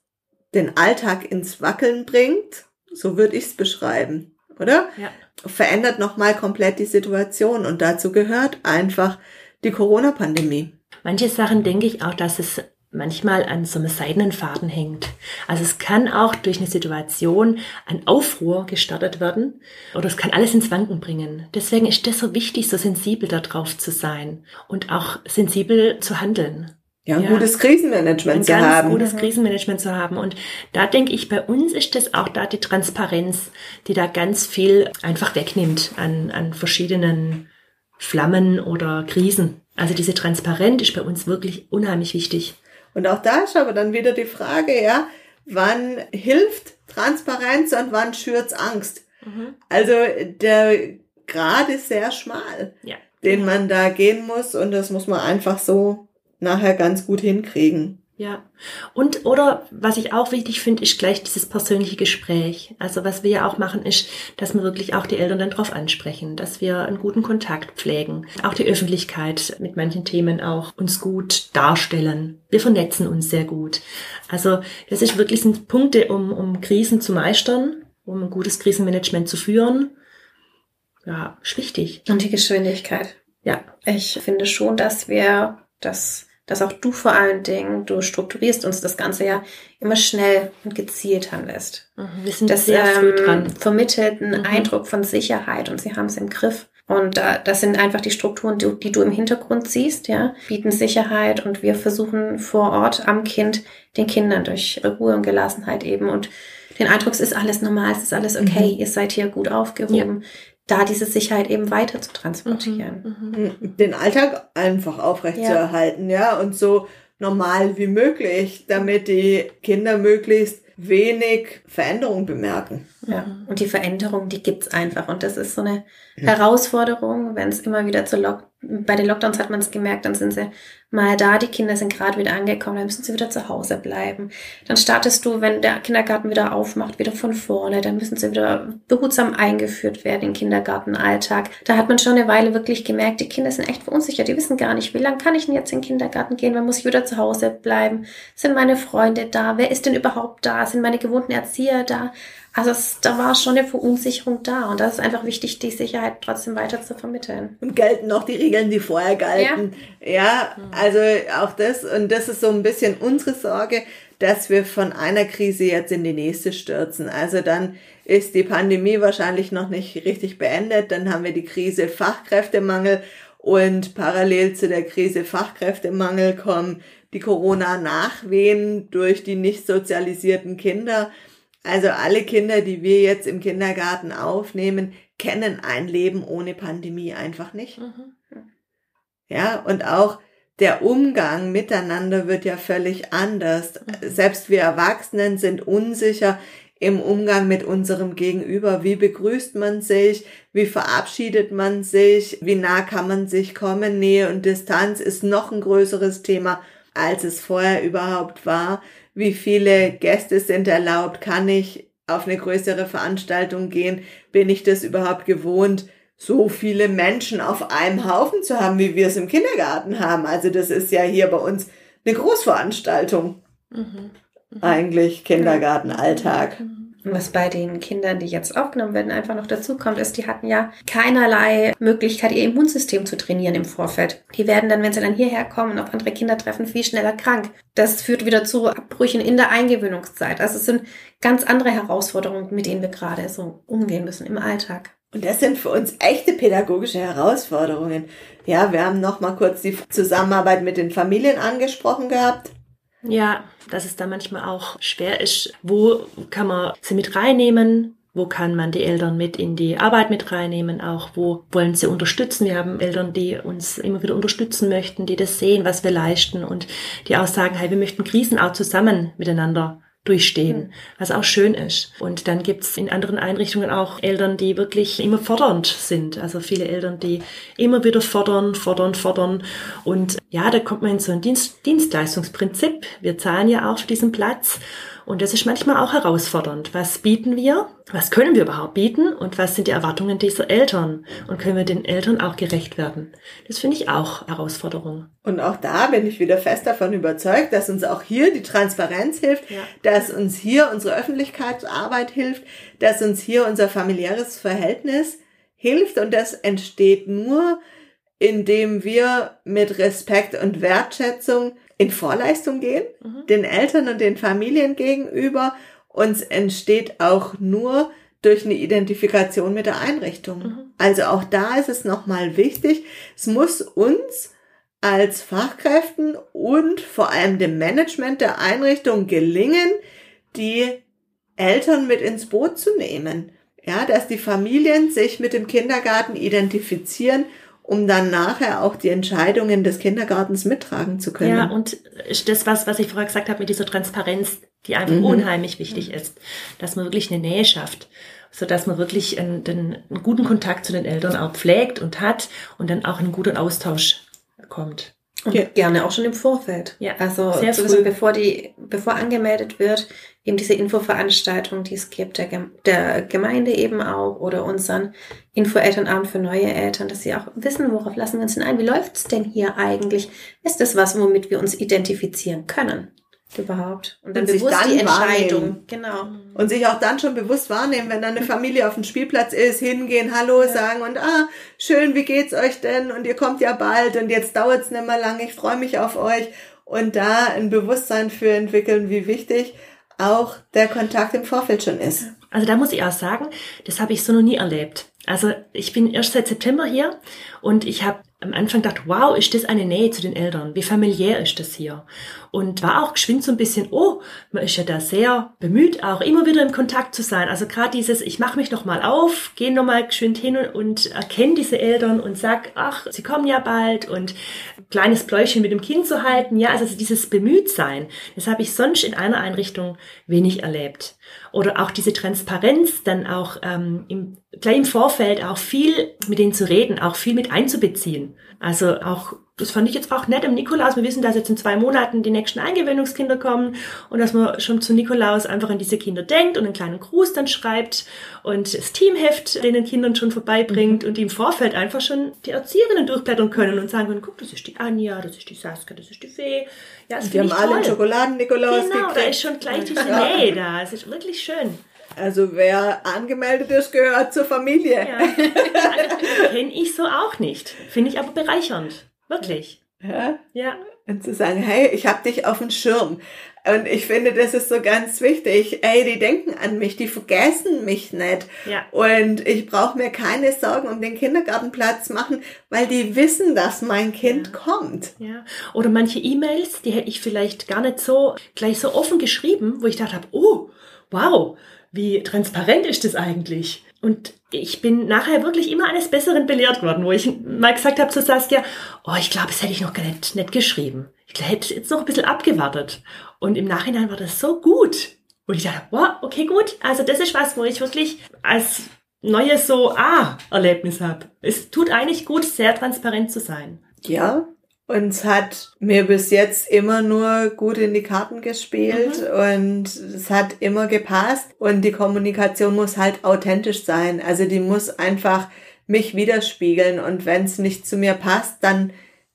den Alltag ins Wackeln bringt, so würde ich es beschreiben, oder? Ja. Verändert nochmal komplett die Situation und dazu gehört einfach die Corona-Pandemie. Manche Sachen denke ich auch, dass es manchmal an so einem seidenen Faden hängt. Also es kann auch durch eine Situation ein Aufruhr gestartet werden oder es kann alles ins Wanken bringen. Deswegen ist das so wichtig, so sensibel darauf zu sein und auch sensibel zu handeln. Ja, ein ja. gutes Krisenmanagement ein zu ganz haben. gutes Krisenmanagement zu haben. Und da denke ich, bei uns ist das auch da die Transparenz, die da ganz viel einfach wegnimmt an, an verschiedenen Flammen oder Krisen. Also diese Transparenz ist bei uns wirklich unheimlich wichtig. Und auch da ist aber dann wieder die Frage, ja, wann hilft Transparenz und wann schürt's Angst? Mhm. Also der Grad ist sehr schmal, ja. den man da gehen muss und das muss man einfach so nachher ganz gut hinkriegen. Ja. Und oder was ich auch wichtig finde, ist gleich dieses persönliche Gespräch. Also was wir ja auch machen, ist, dass wir wirklich auch die Eltern dann drauf ansprechen, dass wir einen guten Kontakt pflegen, auch die Öffentlichkeit mit manchen Themen auch uns gut darstellen. Wir vernetzen uns sehr gut. Also das ist wirklich sind Punkte, um, um Krisen zu meistern, um ein gutes Krisenmanagement zu führen. Ja, ist wichtig. Und die Geschwindigkeit. Ja. Ich finde schon, dass wir das dass auch du vor allen Dingen, du strukturierst uns das Ganze ja immer schnell und gezielt handelst. Mhm, wir sind das sehr früh dran. Ähm, vermittelt einen mhm. Eindruck von Sicherheit und sie haben es im Griff. Und äh, das sind einfach die Strukturen, die, die, du im Hintergrund siehst, ja, bieten Sicherheit und wir versuchen vor Ort am Kind, den Kindern durch Ruhe und Gelassenheit eben und den Eindruck, es ist alles normal, es ist alles okay, mhm. ihr seid hier gut aufgehoben. Ja da diese Sicherheit eben weiter zu transportieren. Mhm, mhm. Den Alltag einfach aufrechtzuerhalten, ja. ja, und so normal wie möglich, damit die Kinder möglichst wenig Veränderung bemerken. Ja, und die Veränderung, die gibt's einfach. Und das ist so eine Herausforderung, wenn es immer wieder zu Lock bei den Lockdowns hat man es gemerkt, dann sind sie mal da, die Kinder sind gerade wieder angekommen, dann müssen sie wieder zu Hause bleiben. Dann startest du, wenn der Kindergarten wieder aufmacht, wieder von vorne, dann müssen sie wieder behutsam eingeführt werden in den Kindergartenalltag. Da hat man schon eine Weile wirklich gemerkt, die Kinder sind echt verunsichert, die wissen gar nicht, wie lange kann ich denn jetzt in den Kindergarten gehen, wann muss ich wieder zu Hause bleiben, sind meine Freunde da, wer ist denn überhaupt da, sind meine gewohnten Erzieher da? Also es, da war schon eine Verunsicherung da und das ist einfach wichtig, die Sicherheit trotzdem weiter zu vermitteln. Und gelten noch die Regeln, die vorher galten. Ja, ja also auch das und das ist so ein bisschen unsere Sorge, dass wir von einer Krise jetzt in die nächste stürzen. Also dann ist die Pandemie wahrscheinlich noch nicht richtig beendet, dann haben wir die Krise Fachkräftemangel und parallel zu der Krise Fachkräftemangel kommen die Corona-Nachwehen durch die nicht sozialisierten Kinder. Also alle Kinder, die wir jetzt im Kindergarten aufnehmen, kennen ein Leben ohne Pandemie einfach nicht. Mhm. Ja, und auch der Umgang miteinander wird ja völlig anders. Mhm. Selbst wir Erwachsenen sind unsicher im Umgang mit unserem Gegenüber. Wie begrüßt man sich? Wie verabschiedet man sich? Wie nah kann man sich kommen? Nähe und Distanz ist noch ein größeres Thema, als es vorher überhaupt war wie viele Gäste sind erlaubt, kann ich auf eine größere Veranstaltung gehen, bin ich das überhaupt gewohnt, so viele Menschen auf einem Haufen zu haben, wie wir es im Kindergarten haben. Also das ist ja hier bei uns eine Großveranstaltung. Mhm. Mhm. Eigentlich Kindergartenalltag. Mhm. Was bei den Kindern, die jetzt aufgenommen werden, einfach noch dazu kommt, ist, die hatten ja keinerlei Möglichkeit, ihr Immunsystem zu trainieren im Vorfeld. Die werden dann, wenn sie dann hierher kommen und auf andere Kinder treffen, viel schneller krank. Das führt wieder zu Abbrüchen in der Eingewöhnungszeit. Also es sind ganz andere Herausforderungen, mit denen wir gerade so umgehen müssen im Alltag. Und das sind für uns echte pädagogische Herausforderungen. Ja, wir haben noch mal kurz die Zusammenarbeit mit den Familien angesprochen gehabt. Ja, dass es da manchmal auch schwer ist. Wo kann man sie mit reinnehmen? Wo kann man die Eltern mit in die Arbeit mit reinnehmen? Auch wo wollen sie unterstützen? Wir haben Eltern, die uns immer wieder unterstützen möchten, die das sehen, was wir leisten und die auch sagen, hey, wir möchten Krisen auch zusammen miteinander durchstehen, mhm. was auch schön ist. Und dann gibt's in anderen Einrichtungen auch Eltern, die wirklich immer fordernd sind. Also viele Eltern, die immer wieder fordern, fordern, fordern. Und ja, da kommt man in so ein Dienst Dienstleistungsprinzip. Wir zahlen ja auch für diesen Platz. Und das ist manchmal auch herausfordernd. Was bieten wir? Was können wir überhaupt bieten? Und was sind die Erwartungen dieser Eltern? Und können wir den Eltern auch gerecht werden? Das finde ich auch Herausforderung. Und auch da bin ich wieder fest davon überzeugt, dass uns auch hier die Transparenz hilft, ja. dass uns hier unsere Öffentlichkeitsarbeit hilft, dass uns hier unser familiäres Verhältnis hilft. Und das entsteht nur, indem wir mit Respekt und Wertschätzung in Vorleistung gehen, mhm. den Eltern und den Familien gegenüber. Uns entsteht auch nur durch eine Identifikation mit der Einrichtung. Mhm. Also auch da ist es nochmal wichtig, es muss uns als Fachkräften und vor allem dem Management der Einrichtung gelingen, die Eltern mit ins Boot zu nehmen. Ja, dass die Familien sich mit dem Kindergarten identifizieren um dann nachher auch die Entscheidungen des Kindergartens mittragen zu können. Ja, und das, was, was ich vorher gesagt habe mit dieser Transparenz, die einfach mhm. unheimlich wichtig ist, dass man wirklich eine Nähe schafft, so dass man wirklich einen, einen, einen guten Kontakt zu den Eltern auch pflegt und hat und dann auch einen guten Austausch kommt. Und ja. gerne auch schon im Vorfeld. Ja, also sehr früh. bevor die, bevor angemeldet wird, eben diese Infoveranstaltung, die es gibt, der, der Gemeinde eben auch oder unseren Info-Elternabend für neue Eltern, dass sie auch wissen, worauf lassen wir uns denn ein? Wie läuft's denn hier eigentlich? Ist das was, womit wir uns identifizieren können? überhaupt. Und dann und bewusst dann die Entscheidung. Wahrnehmen. Genau. Und sich auch dann schon bewusst wahrnehmen, wenn dann eine Familie auf dem Spielplatz ist, hingehen, Hallo ja. sagen und ah, schön, wie geht's euch denn? Und ihr kommt ja bald und jetzt dauert's nicht mehr lange, ich freue mich auf euch. Und da ein Bewusstsein für entwickeln, wie wichtig auch der Kontakt im Vorfeld schon ist. Also da muss ich auch sagen, das habe ich so noch nie erlebt. Also ich bin erst seit September hier und ich habe am Anfang gedacht, wow, ist das eine Nähe zu den Eltern? Wie familiär ist das hier? Und war auch geschwind so ein bisschen, oh, man ist ja da sehr bemüht, auch immer wieder im Kontakt zu sein. Also gerade dieses, ich mache mich noch mal auf, gehe noch mal geschwind hin und, und erkenne diese Eltern und sag, ach, sie kommen ja bald und kleines Pläuschen mit dem Kind zu halten. Ja, also dieses Bemühtsein, das habe ich sonst in einer Einrichtung wenig erlebt. Oder auch diese Transparenz, dann auch ähm, im, gleich im Vorfeld auch viel mit denen zu reden, auch viel mit einzubeziehen. Also auch das fand ich jetzt auch nett im Nikolaus. Wir wissen, dass jetzt in zwei Monaten die nächsten Eingewöhnungskinder kommen und dass man schon zu Nikolaus einfach an diese Kinder denkt und einen kleinen Gruß dann schreibt und das Teamheft den Kindern schon vorbeibringt mhm. und die im Vorfeld einfach schon die Erzieherinnen durchblättern können und sagen können, guck, das ist die Anja, das ist die Saskia, das ist die Fee. Ja, das die haben alle toll. Schokoladen-Nikolaus Genau, gekriegt. da ist schon gleich diese Nähe da. Es ist wirklich schön. Also wer angemeldet ist, gehört zur Familie. Ja. Kenne ich so auch nicht. Finde ich aber bereichernd. Wirklich. Ja? Ja. Und zu sagen, hey, ich habe dich auf dem Schirm. Und ich finde, das ist so ganz wichtig. Ey, die denken an mich, die vergessen mich nicht. Ja. Und ich brauche mir keine Sorgen um den Kindergartenplatz machen, weil die wissen, dass mein Kind ja. kommt. Ja. Oder manche E-Mails, die hätte ich vielleicht gar nicht so gleich so offen geschrieben, wo ich dachte habe, oh, wow, wie transparent ist das eigentlich? Und ich bin nachher wirklich immer eines Besseren belehrt worden, wo ich mal gesagt habe zu Saskia, oh, ich glaube, das hätte ich noch gar nicht, nicht geschrieben. Ich hätte jetzt noch ein bisschen abgewartet. Und im Nachhinein war das so gut. Und ich dachte, wow, okay, gut. Also das ist was, wo ich wirklich als neues so Ah-Erlebnis habe. Es tut eigentlich gut, sehr transparent zu sein. Ja, und es hat mir bis jetzt immer nur gut in die Karten gespielt mhm. und es hat immer gepasst und die Kommunikation muss halt authentisch sein. Also die muss einfach mich widerspiegeln und wenn es nicht zu mir passt, dann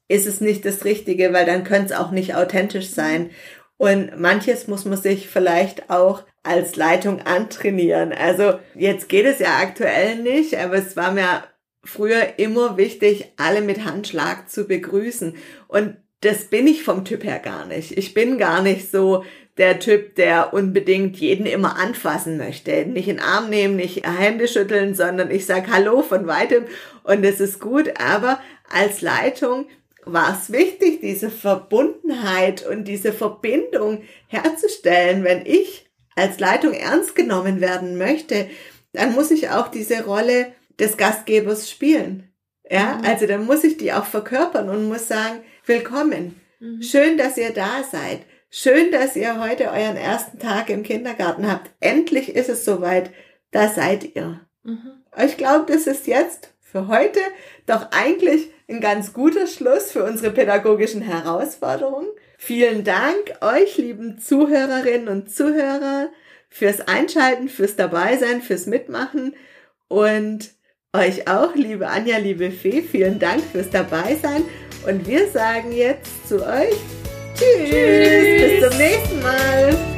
ist es nicht das Richtige, weil dann könnte es auch nicht authentisch sein. Und manches muss man sich vielleicht auch als Leitung antrainieren. Also jetzt geht es ja aktuell nicht, aber es war mir früher immer wichtig, alle mit Handschlag zu begrüßen. Und das bin ich vom Typ her gar nicht. Ich bin gar nicht so der Typ, der unbedingt jeden immer anfassen möchte. Nicht in den Arm nehmen, nicht Hände schütteln, sondern ich sag Hallo von weitem und es ist gut. Aber als Leitung war es wichtig, diese Verbundenheit und diese Verbindung herzustellen. Wenn ich als Leitung ernst genommen werden möchte, dann muss ich auch diese Rolle des Gastgebers spielen. Ja, mhm. also dann muss ich die auch verkörpern und muss sagen, willkommen. Mhm. Schön, dass ihr da seid. Schön, dass ihr heute euren ersten Tag im Kindergarten habt. Endlich ist es soweit. Da seid ihr. Mhm. Ich glaube, das ist jetzt für heute doch eigentlich ein ganz guter Schluss für unsere pädagogischen Herausforderungen. Vielen Dank euch, lieben Zuhörerinnen und Zuhörer, fürs Einschalten, fürs Dabeisein, fürs Mitmachen und euch auch, liebe Anja, liebe Fee, vielen Dank fürs Dabeisein und wir sagen jetzt zu euch Tschüss, Tschüss. bis zum nächsten Mal.